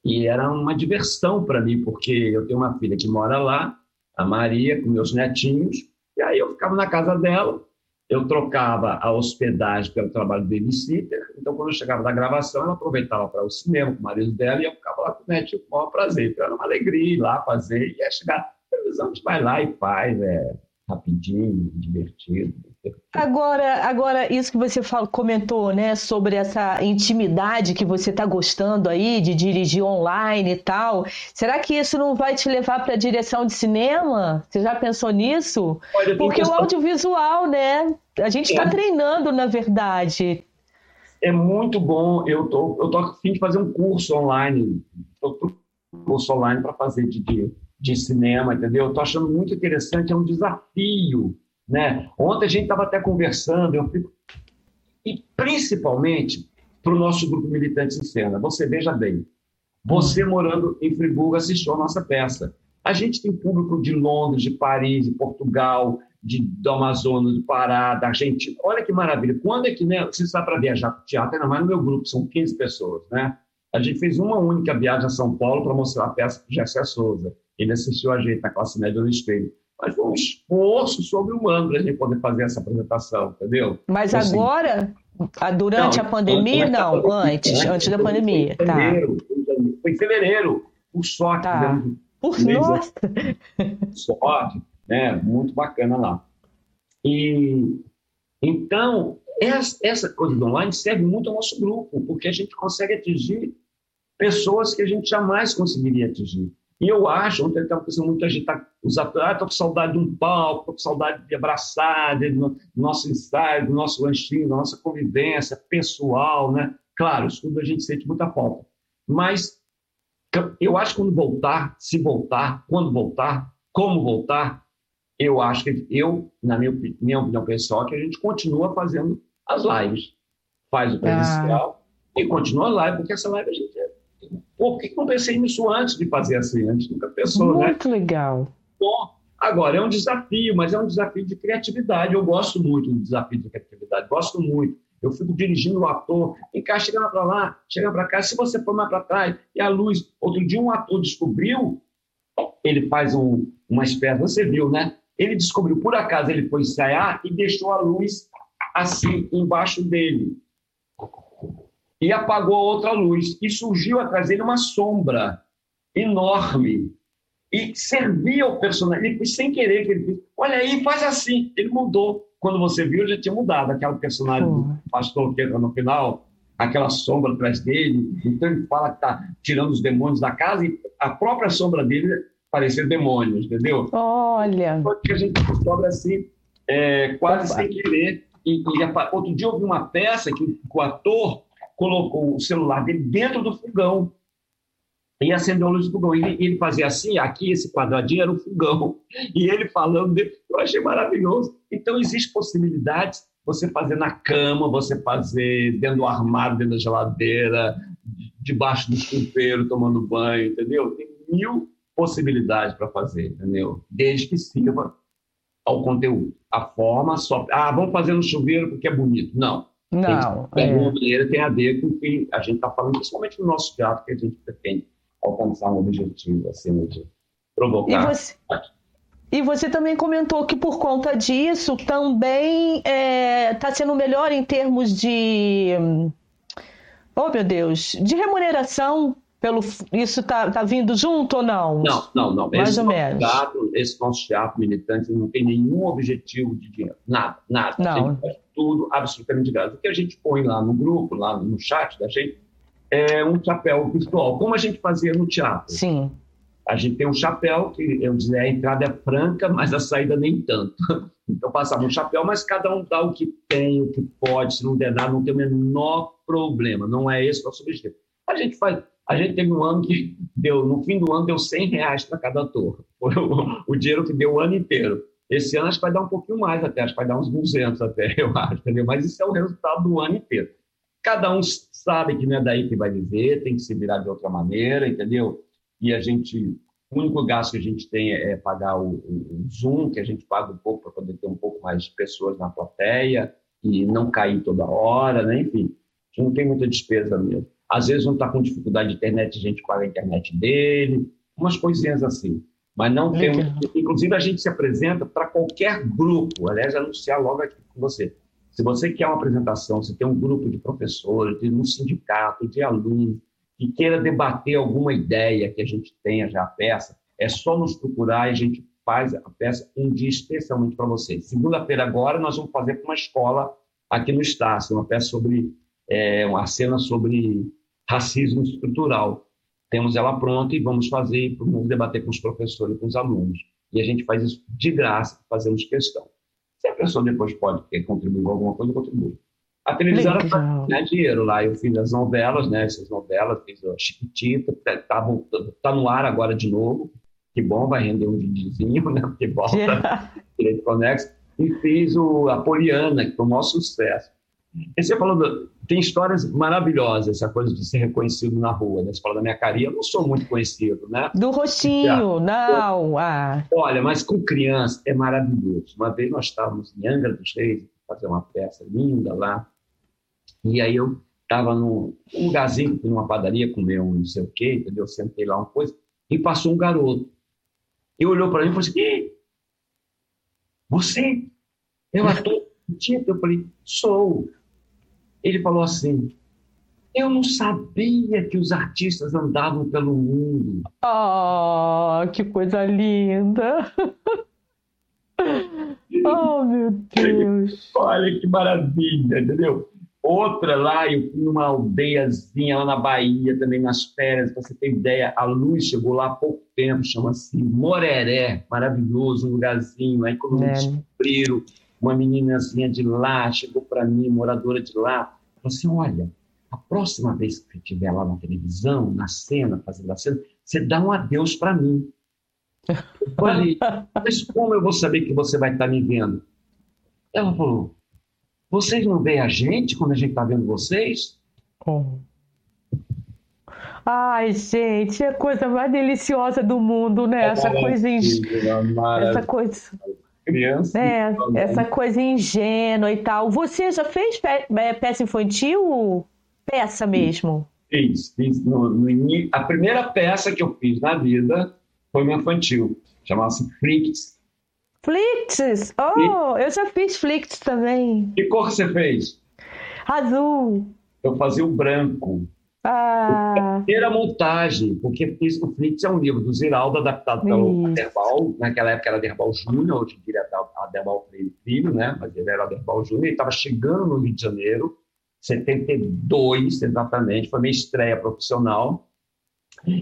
e era uma diversão para mim, porque eu tenho uma filha que mora lá, a Maria, com meus netinhos, e aí eu ficava na casa dela, eu trocava a hospedagem pelo trabalho de babysitter, então quando eu chegava da gravação, eu aproveitava para o cinema com o marido dela e eu ficava lá com o netinho com o maior prazer. Então era uma alegria ir lá fazer, e ia chegar, a televisão a gente vai lá e faz, é rapidinho, divertido. Agora, agora isso que você comentou, né, sobre essa intimidade que você está gostando aí de dirigir online e tal. Será que isso não vai te levar para a direção de cinema? Você já pensou nisso? Olha, Porque o audiovisual, né? A gente está é. treinando, na verdade. É muito bom. Eu tô, eu tô a fim de fazer um curso online. Estou curso online para fazer de, de, de cinema, entendeu? Estou achando muito interessante. É um desafio né? Ontem a gente estava até conversando, eu fico... e principalmente para o nosso grupo Militantes em Cena. Você veja bem, você morando em Friburgo assistiu a nossa peça. A gente tem público de Londres, de Paris, de Portugal, de, do Amazonas, do Pará, da Argentina. Olha que maravilha. Quando é que né, você está para viajar para o teatro, ainda mais no meu grupo, são 15 pessoas, né? A gente fez uma única viagem a São Paulo para mostrar a peça para Jessé Souza. Ele assistiu a gente na classe média no espelho mas foi um esforço sobre-humano para a gente poder fazer essa apresentação, entendeu? Mas assim, agora, durante não, a pandemia, não, não antes, antes, antes da pandemia. Foi em, fevereiro, tá. foi em fevereiro, por sorte. Tá. Por nossa! Sorte, né? Muito bacana lá. E então, essa, essa coisa do online serve muito ao nosso grupo, porque a gente consegue atingir pessoas que a gente jamais conseguiria atingir. E eu acho, ontem estava pensando, muita gente está usando, ah, estou com saudade de um palco, estou com saudade de abraçar, de, do nosso ensaio, do nosso lanchinho, da nossa convivência pessoal, né? Claro, isso tudo a gente sente muita falta. Mas eu acho que quando voltar, se voltar, quando voltar, como voltar, eu acho que eu, na minha, minha opinião pessoal, que a gente continua fazendo as lives. Faz o presencial ah. e continua a live, porque essa live a gente por que não pensei nisso antes de fazer assim? Antes nunca pensou, Muito né? Muito legal. Bom, agora é um desafio, mas é um desafio de criatividade. Eu gosto muito do desafio de criatividade, gosto muito. Eu fico dirigindo o ator, vem cá, chega para lá, chega para cá. Se você for mais para trás, e a luz. Outro dia, um ator descobriu, ele faz um, uma espécie, você viu, né? Ele descobriu, por acaso, ele foi ensaiar e deixou a luz assim embaixo dele e apagou a outra luz. E surgiu atrás dele uma sombra enorme. E servia o personagem. Ele sem querer que ele fez. Olha aí, faz assim. Ele mudou. Quando você viu, já tinha mudado. Aquela personagem do pastor que no final, aquela sombra atrás dele. Então ele fala que está tirando os demônios da casa e a própria sombra dele parecia demônios, entendeu? Olha! Que a gente descobre assim, é, quase Opa. sem querer. E, e, outro dia eu vi uma peça que o ator colocou o celular dele dentro do fogão e acendeu a luz do fogão. E ele, ele fazia assim, aqui esse quadradinho era o fogão. E ele falando, dele, eu achei maravilhoso. Então, existe possibilidades você fazer na cama, você fazer dentro do armário, dentro da geladeira, debaixo do chuveiro, tomando banho, entendeu? Tem mil possibilidades para fazer, entendeu? Desde que sirva ao conteúdo. A forma só. Ah, vamos fazer no chuveiro porque é bonito. Não. Não. De alguma é. maneira tem a ver com o que a gente está falando, principalmente no nosso teatro, que a gente pretende alcançar um objetivo acima de provocar. E você, e você também comentou que por conta disso também está é, tá sendo melhor em termos de. Oh, meu Deus! De remuneração pelo isso está tá vindo junto ou não? Não, não, não. Mais esse ou menos. Teatro, esse nosso teatro militante não tem nenhum objetivo de dinheiro. Nada, nada. Não. A gente faz tudo absolutamente grátis. O que a gente põe lá no grupo, lá no chat da gente, é um chapéu virtual, como a gente fazia no teatro. Sim. A gente tem um chapéu que eu dizer, a entrada é franca, mas a saída nem tanto. Então passava um chapéu, mas cada um dá o que tem, o que pode, se não der nada, não tem o menor problema. Não é esse o nosso objetivo. A gente faz a gente teve um ano que deu, no fim do ano, deu 100 reais para cada ator. Foi o, o, dinheiro que deu o ano inteiro. Esse ano acho que vai dar um pouquinho mais até, acho que vai dar uns 200 até, eu acho, entendeu? Mas isso é o resultado do ano inteiro. Cada um sabe que não é daí que vai viver, tem que se virar de outra maneira, entendeu? E a gente, o único gasto que a gente tem é, pagar o, o, o Zoom, que a gente paga um pouco para poder ter um pouco mais de pessoas na plateia e não cair toda hora, né? Enfim, a gente não tem muita despesa mesmo. Às vezes um está com dificuldade de internet, a gente paga a internet dele, umas coisinhas assim. Mas não tem. Inclusive, a gente se apresenta para qualquer grupo. Aliás, anunciar logo aqui com você. Se você quer uma apresentação, se tem um grupo de professores, de um sindicato, de alunos, que queira debater alguma ideia que a gente tenha já a peça, é só nos procurar e a gente faz a peça um dia especialmente para você. Segunda-feira agora nós vamos fazer para uma escola aqui no Estácio, uma peça sobre é, uma cena sobre racismo estrutural. Temos ela pronta e vamos fazer, vamos debater com os professores e com os alunos. E a gente faz isso de graça, fazemos questão. Se a pessoa depois pode contribuir com alguma coisa, contribui. A televisão era para ganhar dinheiro lá. Eu fiz as novelas, né? Essas novelas, fiz a Chiquitita, tá, tá, tá no ar agora de novo. Que bom, vai render um videozinho, né? Porque volta direito conexo. E fiz o, a Poliana, que foi um maior sucesso. E você falou, do, tem histórias maravilhosas, essa coisa de ser reconhecido na rua, né? Você fala da minha carinha, eu não sou muito conhecido, né? Do rostinho, não. Ah. Olha, mas com criança é maravilhoso. Uma vez nós estávamos em Angra dos Reis, fazer uma peça linda lá, e aí eu estava num lugarzinho, numa padaria, comer um não sei o quê, entendeu? Eu sentei lá uma coisa, e passou um garoto. E olhou para mim e falou assim, você é o ator? Eu falei, sou. Ele falou assim: Eu não sabia que os artistas andavam pelo mundo. Oh, que coisa linda! oh, meu Deus! Olha que maravilha, entendeu? Outra lá, eu fui numa aldeiazinha lá na Bahia, também nas férias, para você ter ideia, a luz chegou lá há pouco tempo, chama-se Moreré, maravilhoso, um lugarzinho. Aí, quando é. descobriram, uma meninazinha de lá chegou para mim, moradora de lá, falou assim: Olha, a próxima vez que você estiver lá na televisão, na cena, fazendo a cena, você dá um adeus para mim. Eu falei, mas como eu vou saber que você vai estar me vendo? Ela falou: Vocês não veem a gente quando a gente está vendo vocês? Como? Ai, gente, é a coisa mais deliciosa do mundo, né? Essa coisa, essa coisa criança. É, essa coisa ingênua e tal. Você já fez é, peça infantil? Peça mesmo? Fiz. fiz no, no, a primeira peça que eu fiz na vida foi uma infantil. Chamava-se Flicts. Flicts? Oh, eu já fiz Flicts também. Que cor você fez? Azul. Eu fazia o branco. Ah. Primeira montagem, porque o Flix é um livro do Ziraldo, adaptado pelo Aderbal, naquela época era Aderbal Júnior, hoje em dia é Aderbal Filho, né? mas ele era Aderbal Júnior, ele estava chegando no Rio de Janeiro, 72 exatamente, foi minha estreia profissional.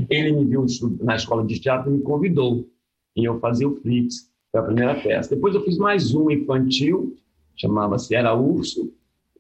Ele me viu na escola de teatro e me convidou, e eu fazia o Flix, foi a primeira peça. Depois eu fiz mais um infantil, chamava-se Era Urso,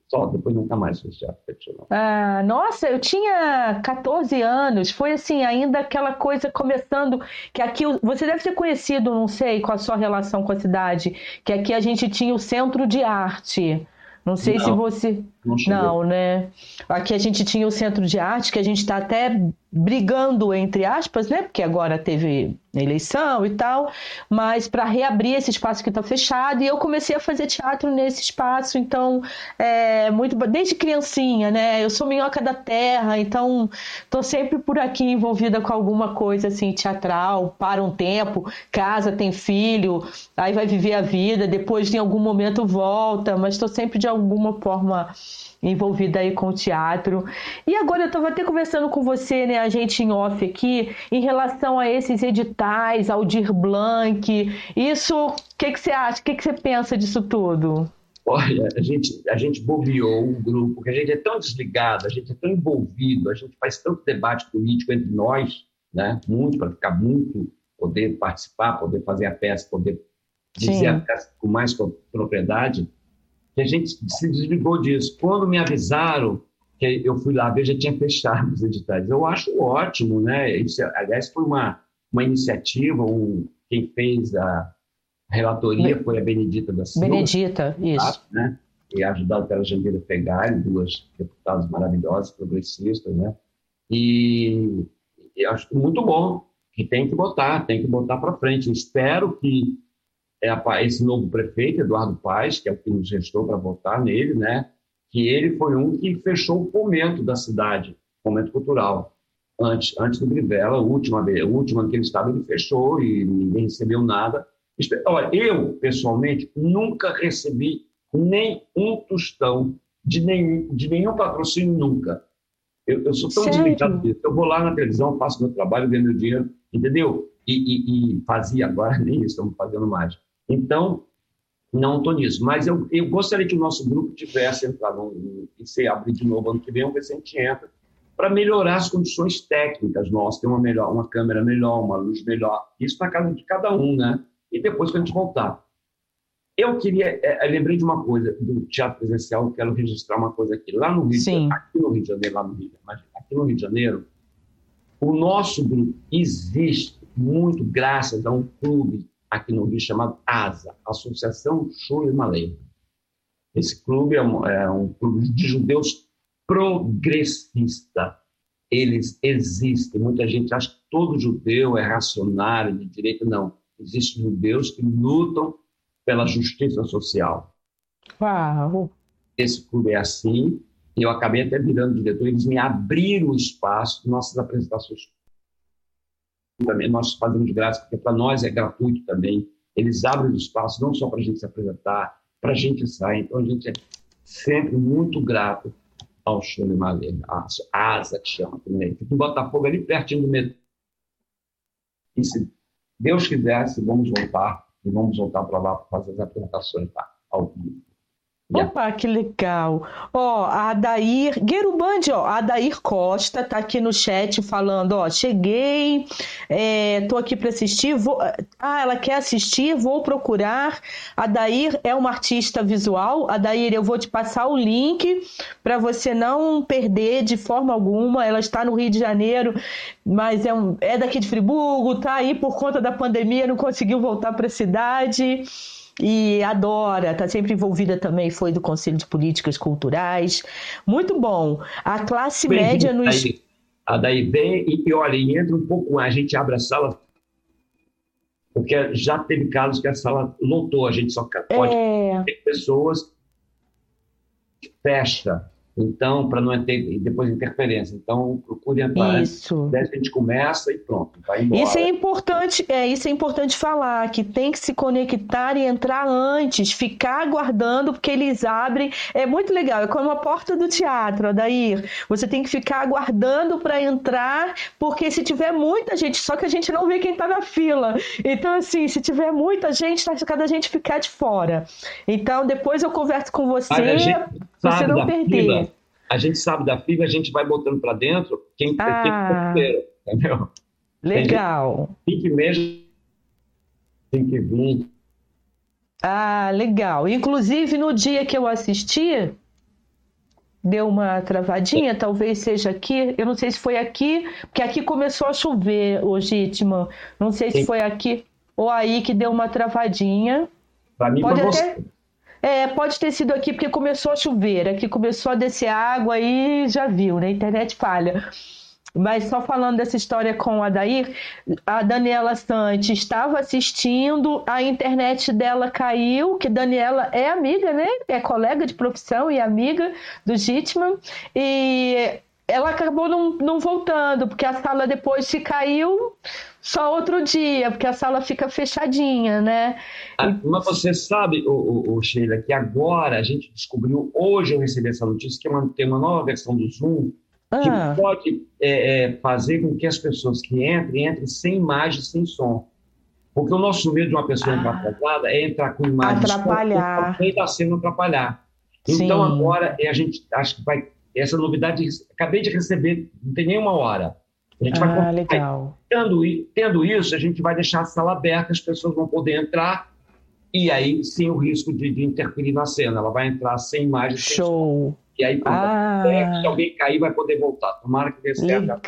só, depois nunca mais fiz teatro profissional. Ah, nossa, eu tinha 14 anos, foi assim, ainda aquela coisa começando, que aqui, você deve ter conhecido, não sei, com a sua relação com a cidade, que aqui a gente tinha o Centro de Arte, Não sei não, se você. Não, não, né? Aqui a gente tinha o centro de arte, que a gente está até brigando, entre aspas, né? Porque agora teve eleição e tal, mas para reabrir esse espaço que está fechado, e eu comecei a fazer teatro nesse espaço, então, é muito desde criancinha, né? Eu sou minhoca da terra, então tô sempre por aqui envolvida com alguma coisa assim teatral, para um tempo, casa, tem filho, aí vai viver a vida, depois em algum momento volta, mas estou sempre de alguma forma envolvida aí com o teatro. E agora eu estava até conversando com você, né, a gente em off aqui, em relação a esses editais, Aldir Blanc. Isso, o que, que você acha? O que, que você pensa disso tudo? Olha, a gente, a gente bobeou um grupo, porque a gente é tão desligado, a gente é tão envolvido, a gente faz tanto debate político entre nós, né? Muito, para ficar muito, poder participar, poder fazer a peça, poder dizer Sim. a peça com mais propriedade, que a gente se desligou disso. Quando me avisaram que eu fui lá ver, já tinha fechado os editais. Eu acho ótimo, né? Isso, aliás, foi uma, uma iniciativa, um, quem fez a relatoria foi a Benedita da Silva. Benedita, isso. Né? E ajudado pela Jandira Pegari, duas deputadas maravilhosas, progressistas, né? E, e acho muito bom que tem que botar, tem que botar para frente. Espero que é esse novo prefeito, Eduardo Paes, que é o que nos restou para votar nele, né? que ele foi um que fechou o fomento da cidade, fomento cultural. Antes, antes do Brivella, a última a última que ele estava, ele fechou e ninguém recebeu nada. Olha, eu, pessoalmente, nunca recebi nem um tostão de nenhum, de nenhum patrocínio, nunca. Eu, eu sou tão Sério? desligado disso. Eu vou lá na televisão, faço meu trabalho, ganho meu dinheiro, entendeu? E, e, e fazia agora, nem isso estamos fazendo mais. Então, não estou nisso. Mas eu, eu gostaria que o nosso grupo tivesse entrado e se abrir de novo ano que vem, vamos ver se a gente entra, para melhorar as condições técnicas nossas, ter uma, melhor, uma câmera melhor, uma luz melhor. Isso na casa de cada um, né? E depois que a gente voltar. Eu queria, é, eu lembrei de uma coisa do teatro presencial, eu quero registrar uma coisa aqui. Lá no Rio, Sim. aqui no Rio de Janeiro, lá no Rio, aqui no Rio de Janeiro, o nosso grupo existe muito graças a um clube aqui no Rio chamado ASA, Associação Malay. Esse clube é um, é um clube de judeus progressista. Eles existem. Muita gente acha que todo judeu é racionário, de direita. Não. Existem judeus que lutam pela justiça social. Uau! Esse clube é assim. E eu acabei até virando diretor. Eles me abriram o espaço, nossas apresentações também nós fazemos graça, porque para nós é gratuito também. Eles abrem o espaço não só para a gente se apresentar, para a gente sair. Então a gente é sempre muito grato ao Chone Malê, a ASA que chama também. Fica em Botafogo, ali pertinho do metrô. E se Deus quisesse, vamos voltar, e vamos voltar para lá para fazer as apresentações tá? ao vivo. Opa, que legal. Ó, a Adair, Guerubande, ó, a Adair Costa tá aqui no chat falando, ó, cheguei, é, tô aqui para assistir, vou... ah, ela quer assistir, vou procurar. A Adair é uma artista visual. Adair, eu vou te passar o link para você não perder de forma alguma. Ela está no Rio de Janeiro, mas é, um, é daqui de Friburgo, tá aí por conta da pandemia, não conseguiu voltar para a cidade e adora, está sempre envolvida também, foi do Conselho de Políticas Culturais. Muito bom. A classe Bem, média nos. Daí, a daí vem e, e olha, e entra um pouco, a gente abre a sala, porque já teve casos que a sala lotou, a gente só pode é... ter pessoas, fecha. Então, para não ter depois interferência. Então, procure entrar. Isso. Antes, a gente começa e pronto, vai embora. Isso é importante, é, isso é importante falar, que tem que se conectar e entrar antes, ficar aguardando, porque eles abrem. É muito legal, é como a porta do teatro, Adair. Você tem que ficar aguardando para entrar, porque se tiver muita gente, só que a gente não vê quem está na fila. Então, assim, se tiver muita gente, tá cada gente ficar de fora. Então, depois eu converso com você, você não perder. Fila a gente sabe da fibra, a gente vai botando para dentro quem ah, que entendeu? Legal. Tem mesmo, tem que vir. Ah, legal. Inclusive, no dia que eu assisti, deu uma travadinha, talvez seja aqui. Eu não sei se foi aqui, porque aqui começou a chover hoje, Itman. Não sei se foi aqui ou aí que deu uma travadinha. Para mim, Pode até... você. É, pode ter sido aqui porque começou a chover, aqui começou a descer água e já viu, né? Internet falha. Mas só falando dessa história com a Dair, a Daniela Sante estava assistindo, a internet dela caiu, que Daniela é amiga, né? É colega de profissão e amiga do Gitman. E ela acabou não, não voltando, porque a sala depois se caiu só outro dia, porque a sala fica fechadinha, né? Ah, mas você sabe, o, o, o, Sheila, que agora a gente descobriu, hoje eu recebi essa notícia, que é uma, tem uma nova versão do Zoom, que ah. pode é, é, fazer com que as pessoas que entrem, entrem sem imagem, sem som. Porque o nosso medo de uma pessoa ah. é entrar com imagem atrapalhar. sem da cena atrapalhar. Então Sim. agora a gente acho que vai essa novidade acabei de receber, não tem nenhuma hora. A gente ah, vai legal. Tendo, tendo isso, a gente vai deixar a sala aberta, as pessoas vão poder entrar e aí sem o risco de, de interferir na cena. Ela vai entrar sem imagem. Show. Sem e aí, ah. se alguém cair, vai poder voltar. Tomara que dê certo.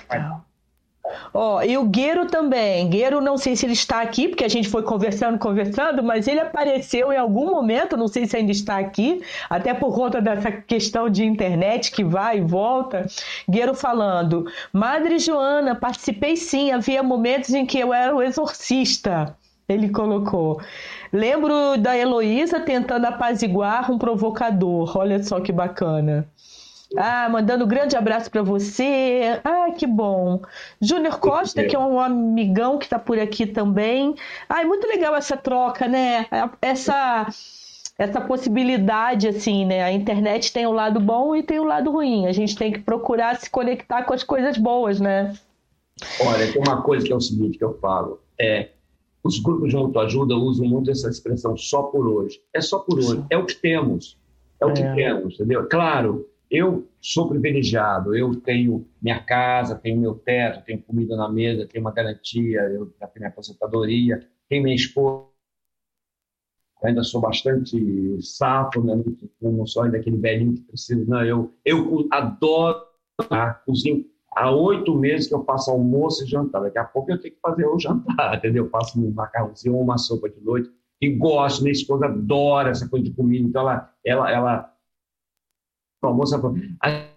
Ó, e o Gueiro também. Gueiro, não sei se ele está aqui, porque a gente foi conversando, conversando, mas ele apareceu em algum momento, não sei se ainda está aqui, até por conta dessa questão de internet que vai e volta. Gueiro falando: Madre Joana, participei sim, havia momentos em que eu era o exorcista. Ele colocou. Lembro da Heloísa tentando apaziguar um provocador. Olha só que bacana. Ah, mandando um grande abraço para você. Ah, que bom. Júnior Costa, que é um amigão que está por aqui também. Ah, é muito legal essa troca, né? Essa essa possibilidade assim, né? A internet tem o um lado bom e tem o um lado ruim. A gente tem que procurar se conectar com as coisas boas, né? Olha, tem uma coisa que é o seguinte que eu falo, é os grupos de autoajuda usam muito essa expressão só por hoje. É só por hoje, é o que temos. É o que é. temos, entendeu? Claro, eu sou privilegiado, eu tenho minha casa, tenho meu teto, tenho comida na mesa, tenho uma garantia, eu tenho minha aposentadoria, tenho minha esposa. Eu ainda sou bastante safo, né? não sou ainda aquele velhinho que precisa. Não, eu, eu adoro a cozinha. Há oito meses que eu faço almoço e jantar. Daqui a pouco eu tenho que fazer o jantar, entendeu? Eu faço um macarrãozinho ou uma sopa de noite e gosto. Minha esposa adora essa coisa de comida, então ela, ela, ela o almoço, ela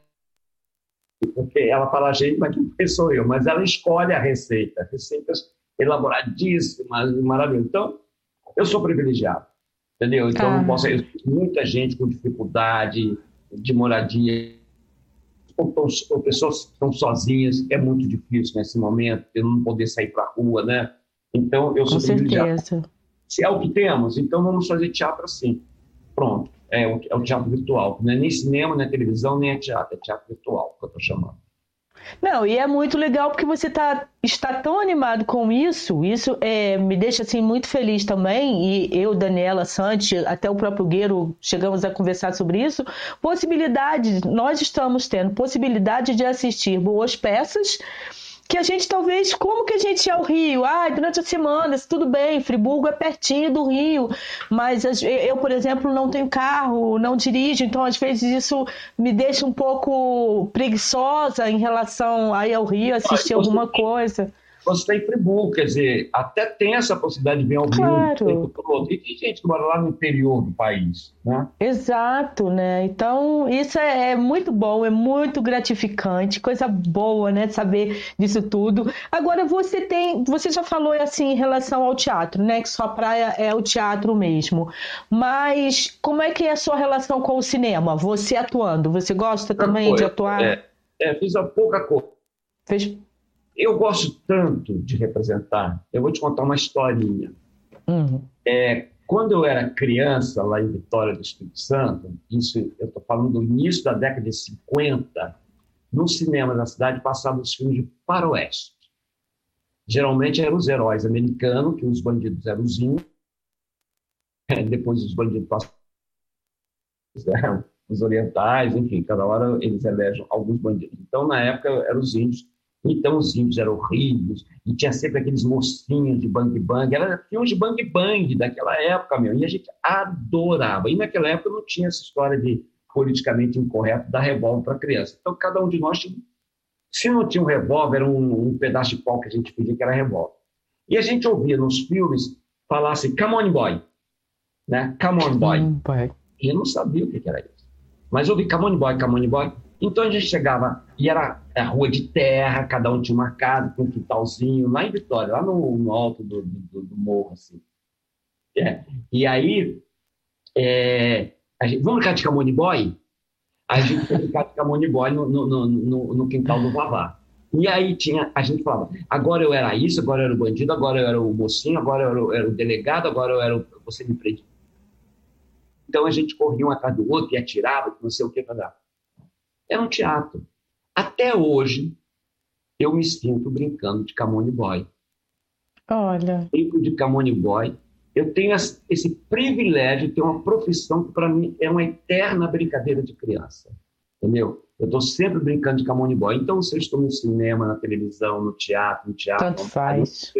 porque ela fala a gente, mas quem sou eu? Mas ela escolhe a receita, receitas elaboradíssimas, maravilhosas. Então, eu sou privilegiado, entendeu? Então, ah. não posso, muita gente com dificuldade de moradia, ou, pessoas que estão sozinhas, é muito difícil nesse momento, eu não poder sair para a rua, né? Então, eu sou com privilegiado. Certeza. Se é o que temos, então vamos fazer teatro assim. Pronto é o, é o teatro virtual. Não é nem cinema, nem televisão, nem é teatro, é teatro virtual que eu estou chamando. Não, e é muito legal porque você tá, está tão animado com isso, isso é, me deixa assim muito feliz também, e eu, Daniela Sante, até o próprio Gueiro, chegamos a conversar sobre isso, possibilidade, nós estamos tendo possibilidade de assistir boas peças, que a gente talvez, como que a gente ia ao Rio? Ah, durante a semana, tudo bem, Friburgo é pertinho do Rio, mas eu, por exemplo, não tenho carro, não dirijo, então às vezes isso me deixa um pouco preguiçosa em relação a ir ao Rio, assistir alguma coisa você está em Friburgo, quer dizer, até tem essa possibilidade de vir ao claro. Rio. E tem gente que mora lá no interior do país, né? Exato, né? Então, isso é, é, muito bom, é muito gratificante, coisa boa, né, saber disso tudo. Agora, você tem, você já falou assim em relação ao teatro, né, que sua praia é o teatro mesmo. Mas como é que é a sua relação com o cinema? Você atuando, você gosta também de atuar? É, é, fiz a pouca coisa. Fez eu gosto tanto de representar. Eu vou te contar uma historinha. Uhum. É, quando eu era criança, lá em Vitória do Espírito Santo, isso eu estou falando do início da década de 50, no cinema da cidade passavam os filmes de faroeste. Geralmente eram os heróis americanos, que os bandidos eram os índios, depois os bandidos passavam os orientais, enfim, cada hora eles elegem alguns bandidos. Então, na época, eram os índios então os índios eram horríveis, e tinha sempre aqueles mocinhos de bang bang, era filmes de bang bang daquela época, meu, e a gente adorava. E naquela época não tinha essa história de politicamente incorreto dar revólver para criança. Então cada um de nós tinha, se não tinha um revólver, era um, um, pedaço de pau que a gente pedia que era revólver. E a gente ouvia nos filmes falar assim, come on boy, né? Come on boy. E eu não sabia o que era isso. Mas eu vi Camone Boy, Camone Boy. Então a gente chegava, e era a rua de terra, cada um tinha uma casa, com um quintalzinho, lá em Vitória, lá no, no alto do, do, do, morro, assim. É. E aí, é, gente, vamos brincar de Camone Boy? A gente foi brincar de Camone Boy no, no, no, no quintal do Vavá. E aí tinha, a gente falava, agora eu era isso, agora eu era o bandido, agora eu era o mocinho, agora eu era o, era o delegado, agora eu era o, você me prende. Então a gente corria um atrás do outro e atirava, não sei o que, para Era um teatro. Até hoje, eu me sinto brincando de Camone Boy. Olha. Brinco de Camone Boy. Eu tenho esse privilégio de ter uma profissão que, para mim, é uma eterna brincadeira de criança. Entendeu? Eu estou sempre brincando de Camone Boy. Então, se eu estou no cinema, na televisão, no teatro, no teatro. Tanto faz.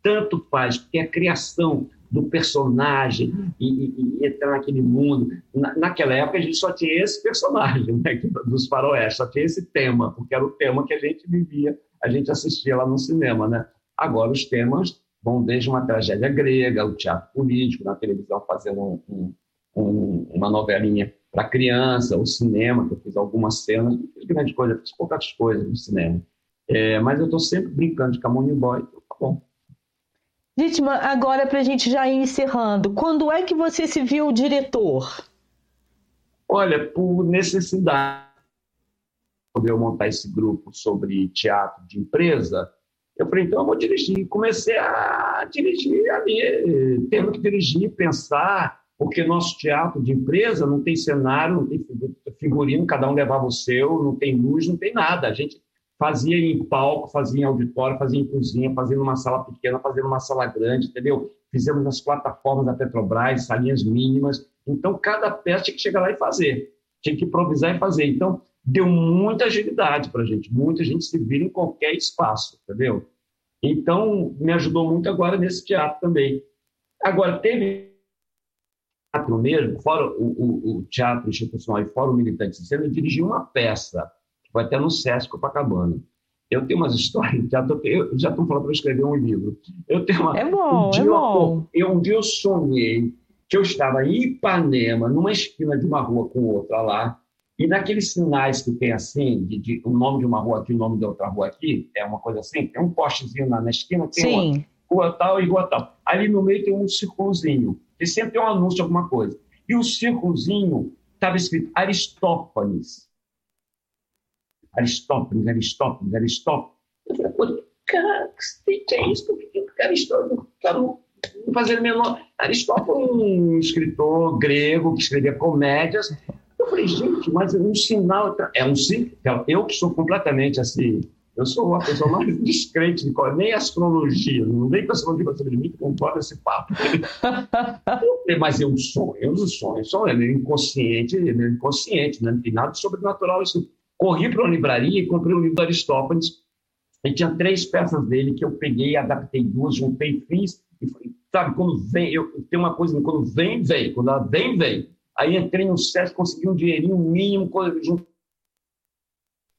Tanto faz, porque a criação do personagem e, e, e entrar naquele mundo. Na, naquela época, a gente só tinha esse personagem né, dos faroeste, só tinha esse tema, porque era o tema que a gente vivia, a gente assistia lá no cinema. Né? Agora, os temas vão desde uma tragédia grega, o teatro político, na televisão fazendo um, um, uma novelinha para criança, o cinema, que eu fiz algumas cenas, não fiz grande coisa, fiz poucas coisas no cinema. É, mas eu estou sempre brincando de Camone Boy, então tá bom. Ditma, agora para a gente já ir encerrando, quando é que você se viu diretor? Olha, por necessidade. Quando eu montar esse grupo sobre teatro de empresa, eu falei, então eu vou dirigir. Comecei a dirigir ali, tendo que dirigir, pensar, porque nosso teatro de empresa não tem cenário, não tem figurino, cada um levava o seu, não tem luz, não tem nada. A gente fazia em palco, fazia em auditório, fazia em cozinha, fazia numa sala pequena, fazia numa sala grande, entendeu? Fizemos nas plataformas da Petrobras, salinhas mínimas. Então, cada peça tinha que chegar lá e fazer. Tinha que improvisar e fazer. Então, deu muita agilidade para a gente. Muita gente se vira em qualquer espaço, entendeu? Então, me ajudou muito agora nesse teatro também. Agora, teve teatro mesmo, fora o, o, o, teatro institucional e fora o militante cena, eu dirigi uma peça, foi até no Sesc Copacabana. Eu tenho umas histórias, já tô, eu já estou falando para escrever um livro. Eu tenho uma, é bom, um é bom. Eu, um dia eu sonhei que eu estava em Ipanema, numa esquina de uma rua com outra lá, e naqueles sinais que tem assim, de, de, o nome de uma rua aqui, o nome de outra rua aqui, é uma coisa assim, tem um postezinho na, na esquina, tem Sim. rua tal e rua tal. Ali no meio tem um círculozinho. E sempre tem um anúncio de alguma coisa. E o círculozinho estava escrito Aristófanes. Aristófanes, Aristófanes, Aristófanes. Eu falei, pô, cara, que é isso? Por que Aristófanes? Quero fazer menor. Aristófanes, um escritor grego que escrevia comédias. Eu falei, gente, mas é um sinal. É um sinal. Eu que sou completamente assim eu sou a pessoa mais descrente de qual, nem astrologia, não vem com astrologia sobre mim concorda esse papo. Mas eu sonho, eu não sonho, sonho, é inconsciente, é inconsciente, né? não tem nada sobrenatural. Isso. Corri para uma livraria e comprei um livro do Aristófanes, e tinha três peças dele que eu peguei, adaptei duas, juntei, fiz, e sabe, quando vem, eu tenho uma coisa, quando vem, vem, quando ela vem, vem. Aí entrei no SESC, consegui um dinheirinho mínimo,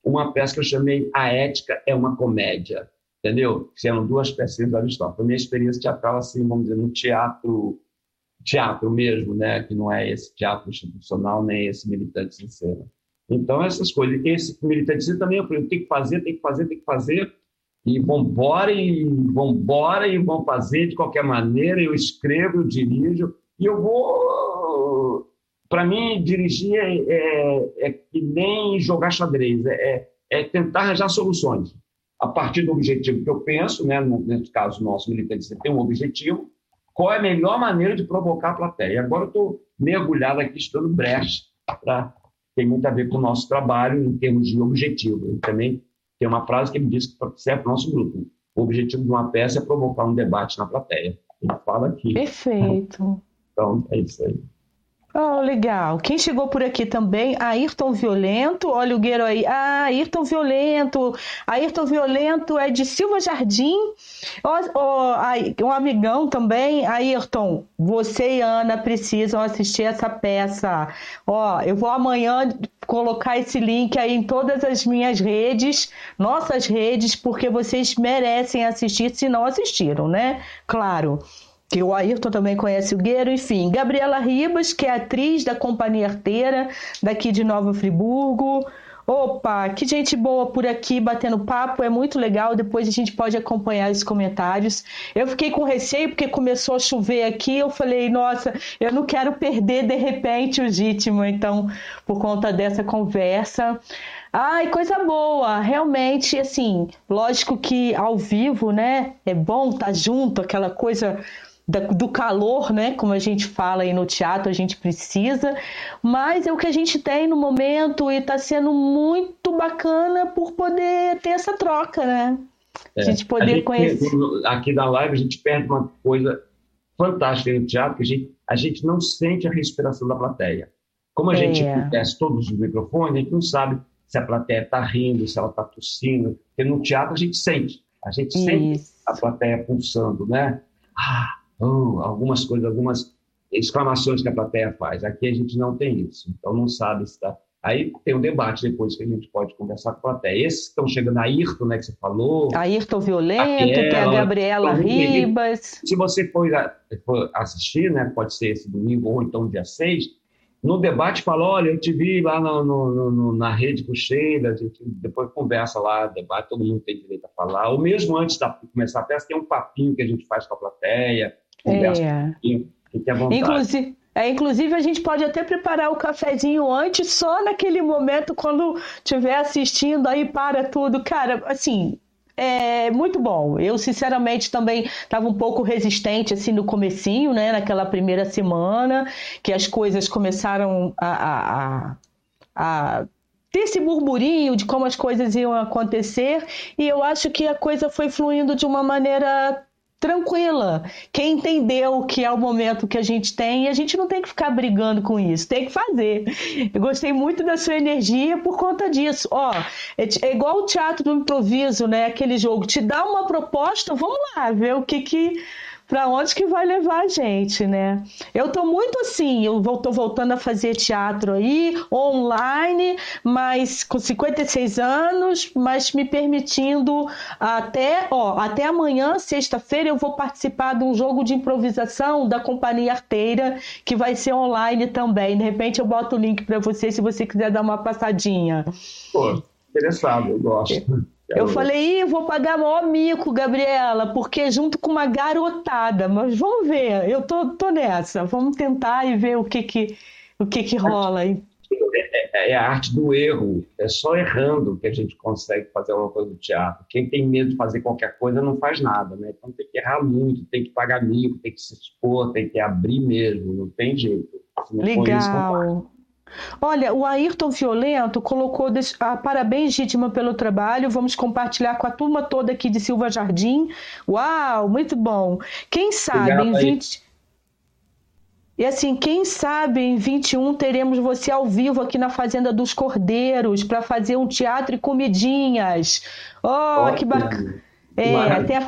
uma peça que eu chamei A Ética é uma Comédia, entendeu? Que eram duas peças do Aristóteles. Foi minha experiência teatral, assim, vamos dizer, no teatro, teatro mesmo, né? Que não é esse teatro institucional, nem esse militante cena. Então, essas coisas. Esse cena também, eu falei, tem que fazer, tem que fazer, tem que fazer. E vambora, e vambora, e vão fazer de qualquer maneira. Eu escrevo, eu dirijo, e eu vou para mim, dirigir é, é, é, que nem jogar xadrez, é, é, é, tentar arranjar soluções. A partir do objetivo que eu penso, né, nesse caso nosso militante, tem um objetivo, qual é a melhor maneira de provocar a plateia? Agora eu estou mergulhado aqui, estudando brecha, pra, tem muito a ver com o nosso trabalho em termos de objetivo. E também tem uma frase que ele diz que serve para o nosso grupo. O objetivo de uma peça é provocar um debate na plateia. Ele fala aqui. Perfeito. Então, é isso aí. Oh, legal. Quem chegou por aqui também, Ayrton Violento. Olha o Gueiro aí. Ah, Ayrton Violento. Ayrton Violento é de Silva Jardim. Oh, oh, um amigão também. Ayrton, você e Ana precisam assistir essa peça. Ó, oh, eu vou amanhã colocar esse link aí em todas as minhas redes, nossas redes, porque vocês merecem assistir se não assistiram, né? Claro. Que o Ayrton também conhece o Gueiro, enfim. Gabriela Ribas, que é atriz da Companhia Arteira, daqui de Nova Friburgo. Opa, que gente boa por aqui batendo papo, é muito legal. Depois a gente pode acompanhar os comentários. Eu fiquei com receio porque começou a chover aqui. Eu falei, nossa, eu não quero perder de repente o ritmo, então, por conta dessa conversa. Ai, coisa boa, realmente, assim, lógico que ao vivo, né, é bom estar tá junto, aquela coisa do calor, né? Como a gente fala aí no teatro, a gente precisa, mas é o que a gente tem no momento e está sendo muito bacana por poder ter essa troca, né? É. A gente poder a gente conhecer. aqui na live a gente perde uma coisa fantástica no teatro, que a gente, a gente não sente a respiração da plateia. Como a é. gente conhece todos os microfones, a gente não sabe se a plateia está rindo, se ela está tossindo, porque no teatro a gente sente, a gente Isso. sente a plateia pulsando, né? Ah, oh, algumas coisas, algumas exclamações que a plateia faz. Aqui a gente não tem isso, então não sabe se está. Aí tem um debate depois que a gente pode conversar com a plateia. Esses que estão chegando, a Ayrton, né, que você falou. Ayrton Violento, tem a Gabriela Ribas. Se você for, for, assistir, né, pode ser esse domingo ou então dia 6, no debate fala, olha, eu te vi lá no, no, no, na rede com Sheila, a gente depois conversa lá, debate, todo mundo tem direito a falar. Ou mesmo antes de começar a peça, tem um papinho que a gente faz com a plateia, conversa é. fique à vontade. Inclusive, é, inclusive, a gente pode até preparar o cafezinho antes, só naquele momento, quando estiver assistindo, aí para tudo. Cara, assim, é muito bom. Eu, sinceramente, também estava um pouco resistente assim no comecinho, né? Naquela primeira semana, que as coisas começaram a, a, a ter esse burburinho de como as coisas iam acontecer, e eu acho que a coisa foi fluindo de uma maneira tranquila. Quem entendeu que é o momento que a gente tem, e a gente não tem que ficar brigando com isso, tem que fazer. Eu gostei muito da sua energia por conta disso. Ó, é, é igual o teatro do improviso, né? Aquele jogo te dá uma proposta, vamos lá ver o que que para onde que vai levar a gente, né? Eu tô muito assim, eu tô voltando a fazer teatro aí, online, mas com 56 anos, mas me permitindo até, ó, até amanhã, sexta-feira, eu vou participar de um jogo de improvisação da Companhia Arteira, que vai ser online também. De repente eu boto o link para você se você quiser dar uma passadinha. Pô, interessado, eu gosto. Eu falei, Ih, vou pagar maior mico, Gabriela, porque junto com uma garotada, mas vamos ver, eu tô, tô nessa, vamos tentar e ver o que que, o que, que rola aí. É, é, a arte do erro, é só errando que a gente consegue fazer alguma coisa do teatro. Quem tem medo de fazer qualquer coisa não faz nada, né? Então tem que errar muito, tem que pagar mico, tem que se expor, tem que abrir mesmo, não tem jeito. Legal. Olha, o Ayrton Violento colocou ah, parabéns, Gítima, pelo trabalho. Vamos compartilhar com a turma toda aqui de Silva Jardim. Uau, muito bom. Quem sabe Obrigado, em 20. E assim, quem sabe em 21 teremos você ao vivo aqui na Fazenda dos Cordeiros para fazer um teatro e comidinhas. Oh, que bacana. É, até a...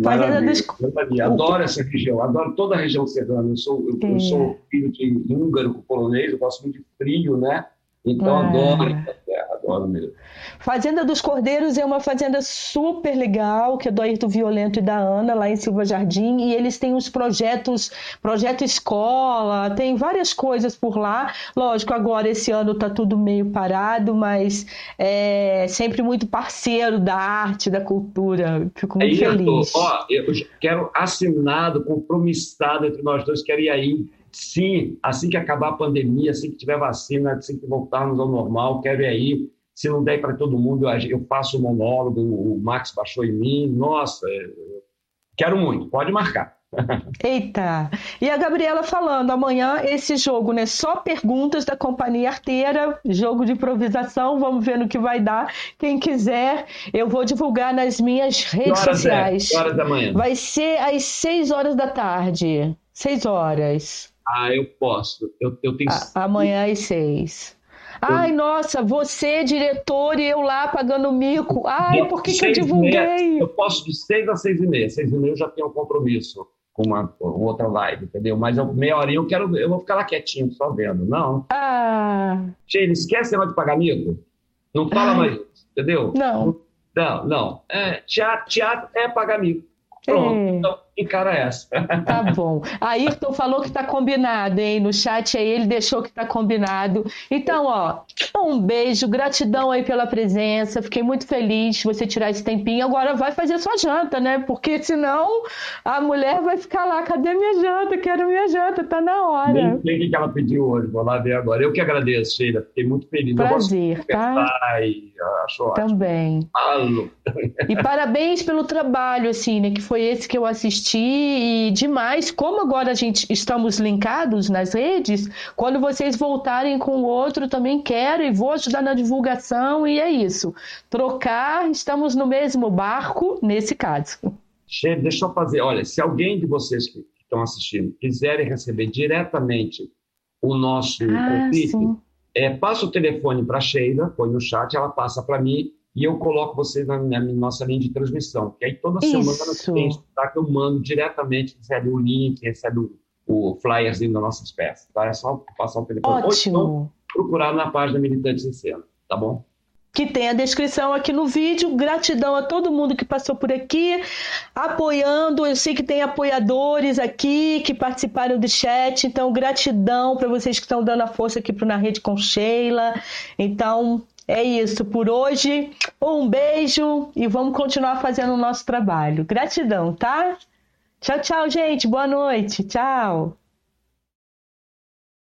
Dos... Adoro essa região, adoro toda a região serrana. Eu sou, eu, eu sou filho de húngaro com polonês, eu gosto muito de frio, né? Então, é. adoro essa terra, adoro mesmo. Fazenda dos Cordeiros é uma fazenda super legal, que é do Ayrton Violento e da Ana, lá em Silva Jardim, e eles têm uns projetos, projeto escola, tem várias coisas por lá. Lógico, agora esse ano está tudo meio parado, mas é sempre muito parceiro da arte, da cultura. Fico muito é, feliz. Ó, eu quero assinado, compromissado entre nós dois, quero ir aí sim, assim que acabar a pandemia, assim que tiver vacina, assim que voltarmos ao normal, quero ir aí. Se não der para todo mundo, eu faço o monólogo, o Max baixou em mim. Nossa, é, quero muito, pode marcar. Eita! E a Gabriela falando, amanhã esse jogo, né? Só perguntas da companhia arteira, jogo de improvisação, vamos ver no que vai dar. Quem quiser, eu vou divulgar nas minhas redes é? sociais. É? Horas da manhã? Vai ser às 6 horas da tarde. 6 horas. Ah, eu posso. Eu, eu tenho. A, amanhã às seis. Ai, nossa, você, diretor, e eu lá pagando mico. Ai, por que, que eu divulguei? Meia, eu posso de seis a seis e meia. Seis e meia eu já tenho um compromisso com uma, outra live, entendeu? Mas eu, meia horinha eu quero, eu vou ficar lá quietinho, só vendo. Não. Ah. Sheila, esquece de pagar mico. Não fala Ai. mais entendeu? Não. Não, não. É, teatro, teatro é pagar mico. Pronto. É. Então, encara essa. Tá bom. Ayrton falou que tá combinado, hein? No chat aí ele deixou que tá combinado. Então, ó, um beijo, gratidão aí pela presença. Fiquei muito feliz de você tirar esse tempinho. Agora vai fazer sua janta, né? Porque senão a mulher vai ficar lá, cadê minha janta? Quero minha janta, tá na hora. Nem sei o que ela pediu hoje, vou lá ver agora. Eu que agradeço, Sheila. Fiquei muito feliz. Prazer, tá? E acho Também. Ótimo. E parabéns pelo trabalho, assim, né? Que foi esse que eu assisti e demais. Como agora a gente estamos linkados nas redes, quando vocês voltarem com o outro, também quero e vou ajudar na divulgação e é isso. Trocar, estamos no mesmo barco nesse caso. Deixa eu fazer, olha, se alguém de vocês que estão assistindo quiserem receber diretamente o nosso ah, convite, é, passa o telefone para a Sheila, põe no chat, ela passa para mim e eu coloco vocês na, na, nossa linha de transmissão. Que aí toda Isso. semana tem tá, que eu mando diretamente, recebe o link, recebe o, o flyerzinho das nossas peças. Tá? É só passar o telefone. Ótimo. Ou então, procurar na página Militantes em Cena, tá bom? que tem a descrição aqui no vídeo. Gratidão a todo mundo que passou por aqui, apoiando. Eu sei que tem apoiadores aqui que participaram do chat, então gratidão para vocês que estão dando a força aqui para Na Rede com Sheila. Então, é isso por hoje. Um beijo e vamos continuar fazendo o nosso trabalho. Gratidão, tá? Tchau, tchau, gente. Boa noite. Tchau.